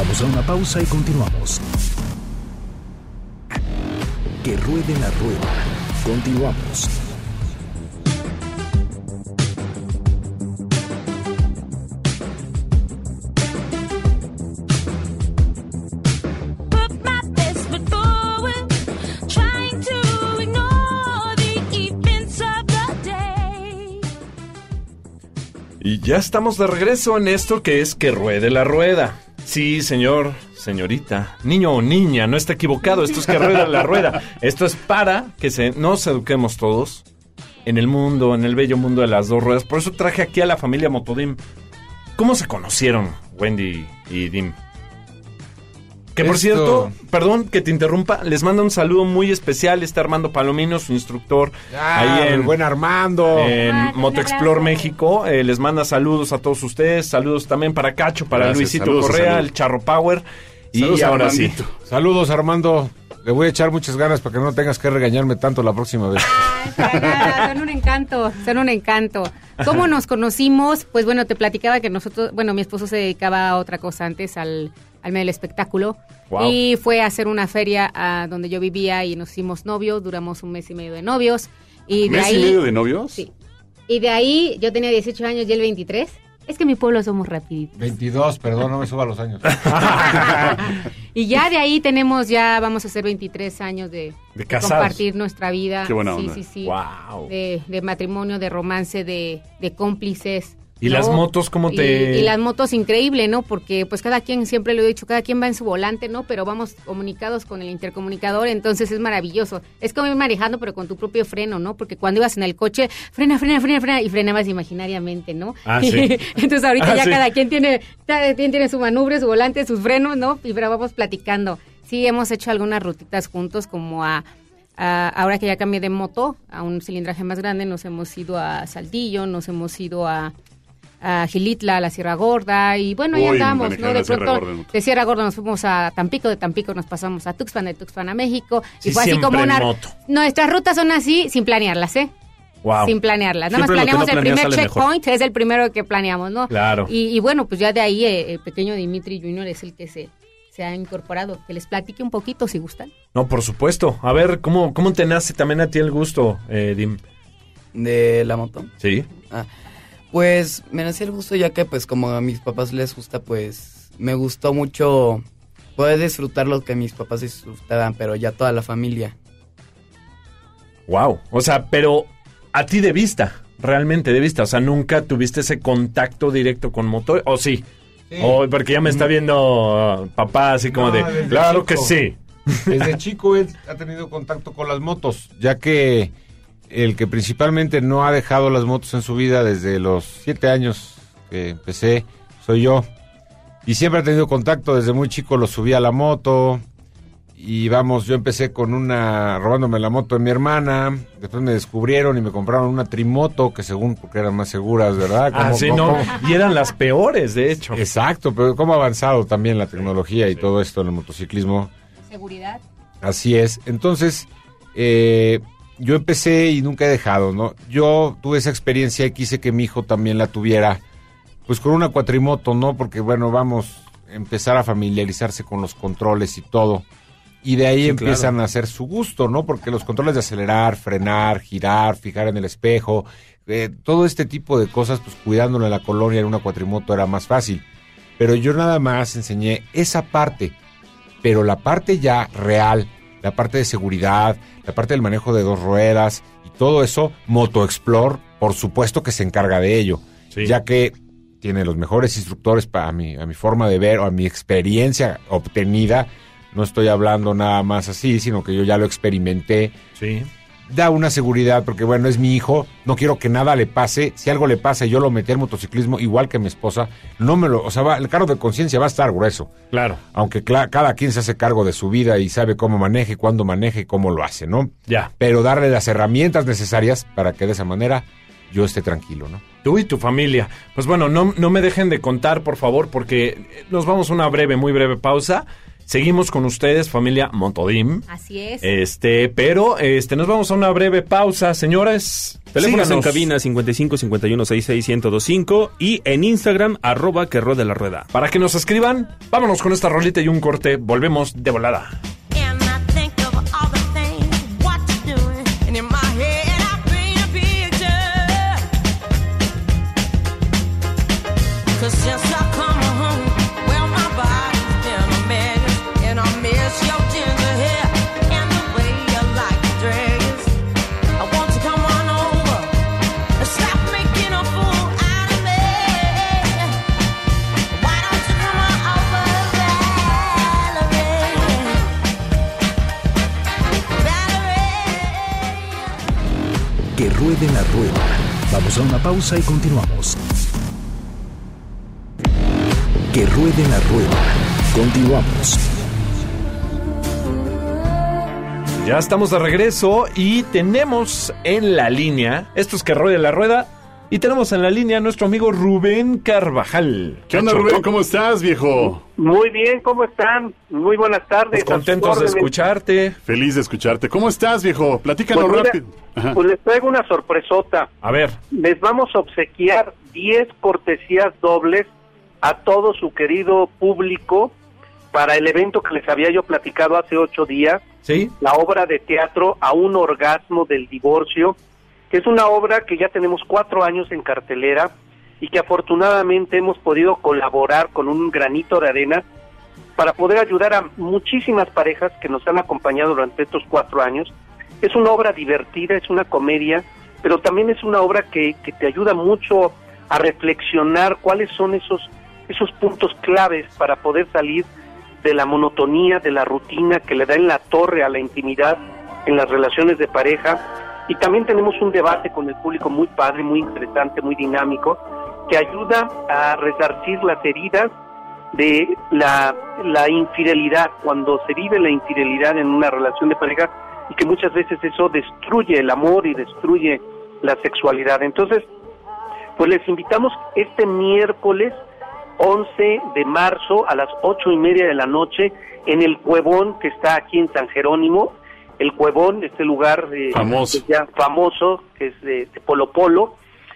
Vamos a una pausa y continuamos. Que ruede la rueda. Continuamos. Y ya estamos de regreso en esto que es que ruede la rueda. Sí, señor, señorita, niño o niña, no está equivocado, esto es que rueda la rueda. Esto es para que se, nos eduquemos todos en el mundo, en el bello mundo de las dos ruedas. Por eso traje aquí a la familia Motodim. ¿Cómo se conocieron, Wendy y Dim? Que por Esto- cierto, perdón que te interrumpa, les mando un saludo muy especial. Está Armando Palomino, su instructor, Ah, ahí el en, buen Armando. en Ah, abrazo. México. Eh, les manda saludos a todos ustedes. Saludos también para Cacho, para Gracias, Luisito saludos, Correa, saludos. el Charro Power. Y Saludos, ahora sí. Saludos, Armando. Le voy a echar muchas ganas para que no tengas que regañarme tanto la próxima vez. Son un encanto, son un encanto. ¿Cómo nos conocimos? Pues bueno, te platicaba que nosotros, bueno, mi esposo se dedicaba a otra cosa antes, al, al medio del espectáculo. Wow. Y fue a hacer una feria a donde yo vivía y nos hicimos novios, duramos un mes y medio de novios. Y de ¿Mes ahí, y medio de novios? Sí. Y de ahí yo tenía 18 años y él 23. Es que en mi pueblo somos rapiditos. 22, perdón, no me suba los años. (laughs) Y ya de ahí tenemos, ya vamos a hacer 23 años de, De casados. compartir nuestra vida. Qué buena sí, onda. Sí, sí, Wow. De, de matrimonio, de romance, de, de cómplices. ¿Y las motos cómo te- Y, las motos increíble, ¿no? Porque pues cada quien, siempre lo he dicho, cada quien va en su volante, ¿no? Pero vamos comunicados con el intercomunicador, entonces es maravilloso. Es como ir manejando, pero con tu propio freno, ¿no? Porque cuando ibas en el coche, frena, frena, frena, frena, y frenabas imaginariamente, ¿no? Ah, sí. (laughs) entonces ahorita Ah, ya sí. cada quien tiene, cada quien tiene su manubrio, su volante, sus frenos, ¿no? Y pero vamos platicando. Sí, hemos hecho algunas rutitas juntos, como a, a- ahora que ya cambié de moto a un cilindraje más grande, nos hemos ido a Saltillo, nos hemos ido a, a Gilitla, a la Sierra Gorda, y bueno, ahí andamos, ¿no? De Sierra pronto, moto. de Sierra Gorda nos fuimos a Tampico, de Tampico nos pasamos a Tuxpan, de Tuxpan a México, Sí, y fue así como una... moto. Nuestras rutas son así, sin planearlas, ¿eh? Wow. Sin planearlas. Nada Siempre más planeamos no el primer mejor. checkpoint, es el primero que planeamos, ¿no? Claro. Y, y bueno, pues ya de ahí eh, el pequeño Dimitri Junior es el que se, se ha incorporado. Que les platique un poquito si gustan. No, por supuesto. A ver, ¿cómo, cómo te nace también a ti el gusto, eh, Dim? De la moto. Sí. Ah, pues me nació el gusto ya que pues como a mis papás les gusta, pues me gustó mucho poder disfrutar lo que mis papás disfrutaban, pero ya toda la familia. Wow. O sea, pero a ti de vista, realmente de vista. O sea, nunca tuviste ese contacto directo con motor. ¿O sí? O porque ya me está viendo uh, papá así como No, de. Claro que sí. Desde (laughs) chico él ha tenido contacto con las motos, ya que el que principalmente no ha dejado las motos en su vida desde los siete años que empecé, soy yo. Y siempre ha tenido contacto, desde muy chico lo subí a la moto. Y vamos, yo empecé con una, robándome la moto de mi hermana. Después me descubrieron y me compraron una trimoto, que según, porque eran más seguras, ¿verdad? Ah, sí, no. (laughs) Y eran las peores, de hecho. Exacto, pero cómo ha avanzado también la tecnología y todo esto en el motociclismo. Seguridad. Así es. Entonces, eh, yo empecé y nunca he dejado, ¿no? Yo tuve esa experiencia y quise que mi hijo también la tuviera, pues con una cuatrimoto, ¿no? Porque, bueno, vamos a empezar a familiarizarse con los controles y todo. Y de ahí Sí, empiezan claro. a hacer su gusto, ¿no? Porque los controles de acelerar, frenar, girar, fijar en el espejo, eh, todo este tipo de cosas, pues cuidándolo en la colonia en una cuatrimoto era más fácil. Pero yo nada más enseñé esa parte pero la parte ya real, la parte de seguridad, la parte del manejo de dos ruedas y todo eso, Moto Explore, por supuesto que se encarga de ello, Sí. ya que tiene los mejores instructores para mi, a mi forma de ver o a mi experiencia obtenida. No estoy hablando nada más así, sino que yo ya lo experimenté. Sí. Da una seguridad, porque bueno, es mi hijo, no quiero que nada le pase. Si algo le pasa y yo lo metí al motociclismo, igual que mi esposa, no me lo, o sea, va- el cargo de conciencia va a estar grueso Claro. aunque cada quien se hace cargo de su vida y sabe cómo maneje, cuándo maneje cómo lo hace, ¿no? Ya. Pero darle las herramientas necesarias para que de esa manera yo esté tranquilo, ¿no? Tú y tu familia. Pues bueno, no, no me dejen de contar, por favor, porque nos vamos a una breve, muy breve pausa. Seguimos con ustedes, familia Montodim. Así es. Este, pero este, nos vamos a una breve pausa, señores. Teléfonos en cabina 55 51 66 1025 y en Instagram arroba que ruede la rueda. Para que nos escriban, vámonos con esta rolita y un corte. Volvemos de volada. La rueda. Vamos a una pausa y continuamos. Que ruede la rueda. Continuamos. Ya estamos de regreso y tenemos en la línea, esto es que ruede la rueda, y tenemos en la línea a nuestro amigo Rubén Carvajal. ¿Qué onda, Rubén? ¿Cómo estás, viejo? Muy bien, ¿cómo están? Muy buenas tardes. Pues contentos de escucharte. Feliz de escucharte. ¿Cómo estás, viejo? Platícanos Pues rápido. Ajá. Pues les traigo una sorpresota. A ver, Les vamos a obsequiar 10 cortesías dobles a todo su querido público para el evento que les había yo platicado hace ocho días, ¿sí? la obra de teatro A un orgasmo del divorcio, que es una obra que ya tenemos cuatro años en cartelera y que afortunadamente hemos podido colaborar con un granito de arena para poder ayudar a muchísimas parejas que nos han acompañado durante estos cuatro años. Es una obra divertida, es una comedia, pero también es una obra que, que te ayuda mucho a reflexionar cuáles son esos, esos puntos claves para poder salir de la monotonía, de la rutina que le da en la torre a la intimidad en las relaciones de pareja. Y también tenemos un debate con el público muy padre, muy interesante, muy dinámico, que ayuda a resarcir las heridas de la, infidelidad, cuando se vive la infidelidad en una relación de pareja y que muchas veces eso destruye el amor y destruye la sexualidad. Entonces, pues les invitamos este miércoles 11 de marzo a las ocho y media de la noche en el Cuevón que está aquí en San Jerónimo. El Cuevón, este lugar eh, Famoso. ya famoso, que es de, de Polo Polo.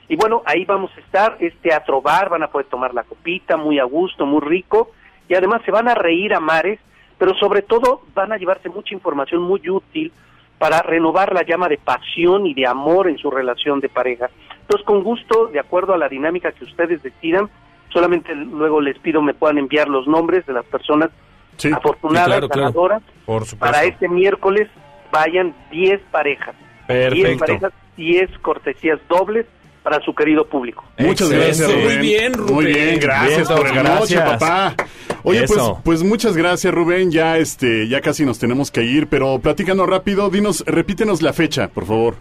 Y bueno, ahí vamos a estar, es teatro bar, van a poder tomar la copita, muy a gusto, muy rico, y además se van a reír a mares, pero sobre todo van a llevarse mucha información muy útil para renovar la llama de pasión y de amor en su relación de pareja. Entonces, con gusto, de acuerdo a la dinámica que ustedes decidan, solamente luego les pido me puedan enviar los nombres de las personas Sí. afortunadas, Sí, claro, claro. ganadoras. por. Para este miércoles vayan 10 parejas. 10 Perfecto. parejas, 10 cortesías dobles para su querido público. Muchas Excelente. gracias, Muy Rubén. bien, Rubén. Muy bien, gracias Bien, por el noche, gracias. papá. Oye, pues, pues muchas gracias, Rubén. Ya, este, ya casi nos tenemos que ir, pero platícanos rápido. Dinos, repítenos la fecha, por favor.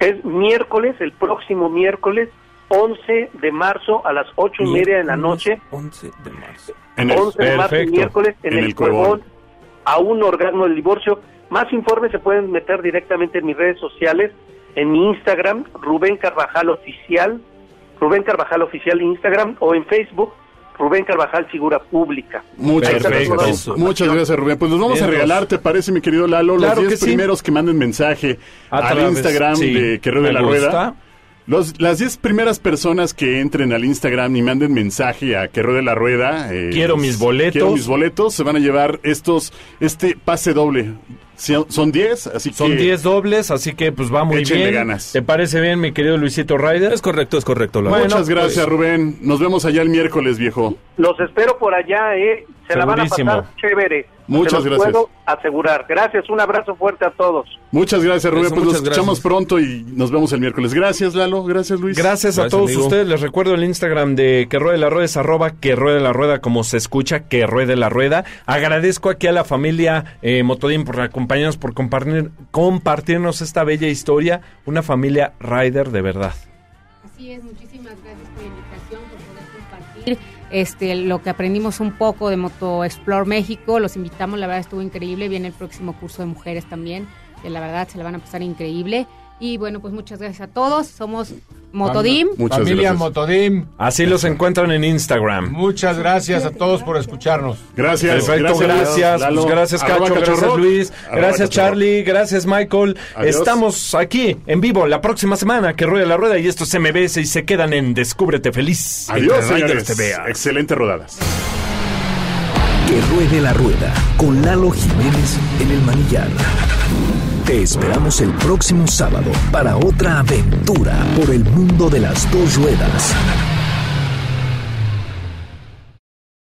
Es miércoles, el próximo miércoles, 11 de marzo a las 8 y media de la noche. 11 de marzo. En el- 11 de marzo, miércoles, en, En el, el Cuevón. Cuevón, a un orgasmo del divorcio. Más informes se pueden meter directamente en mis redes sociales, en mi Instagram, Rubén Carvajal Oficial, Rubén Carvajal Oficial en Instagram, o en Facebook, Rubén Carvajal Figura Pública. Muchas gracias. Muchas gracias, Rubén. Pues nos vamos a regalar, ¿te parece, mi querido Lalo? Claro los que 10 sí. primeros que manden mensaje A al través- Instagram sí, de Que Ruede me la gusta. Rueda. Los, las 10 primeras personas que entren al Instagram y manden mensaje a Que Ruede la Rueda. eh, Quiero mis boletos. Quiero mis boletos. Se van a llevar estos, este pase doble. Sí, Son 10, así Son que... 10 dobles, así que pues va muy Échenle bien. ganas. ¿Te parece bien, mi querido Luisito Ryder? Es correcto, es correcto. Lalo. Muchas Bueno, gracias, pues- Rubén. Nos vemos allá el miércoles, viejo. Los espero por allá, ¿eh? Se la van a pasar chévere. Muchas Se los gracias. puedo asegurar. Gracias, un abrazo fuerte a todos. Muchas gracias, Rubén. Eso, pues nos escuchamos pronto y nos vemos el miércoles. Gracias, Lalo. Gracias, Luis. Gracias, a todos amigo. ustedes. Les recuerdo el Instagram de Que Ruede la Rueda es arroba Que Ruede la Rueda como se escucha, Que Ruede la Rueda. Agradezco aquí a la familia eh, Motodín por acompañarnos, por compartir, compartirnos esta bella historia. Una familia Rider de verdad. Así es, muchísimas gracias por la invitación, por poder compartir este, lo que aprendimos un poco de Moto Explore México. Los invitamos, la verdad estuvo increíble. Viene el próximo curso de mujeres también, que la verdad se la van a pasar increíble. Y bueno, pues muchas gracias a todos. Somos Motodim. Muchas Familia gracias. Motodim. Así los encuentran en Instagram. Muchas gracias a todos por escucharnos. Gracias. Perfecto, gracias. Lalo. Pues gracias, Cacho. Gracias. Luis. Arroba Gracias, Cachorro. Charlie. Gracias, Michael. Adiós. Estamos aquí en vivo la próxima semana que rueda la rueda y esto es MBS y se quedan en Descúbrete Feliz. Adiós, señores. TV. Excelentes rodadas. Que ruede la rueda con Lalo Jiménez en el manillar. Te esperamos el próximo sábado para otra aventura por el mundo de las dos ruedas.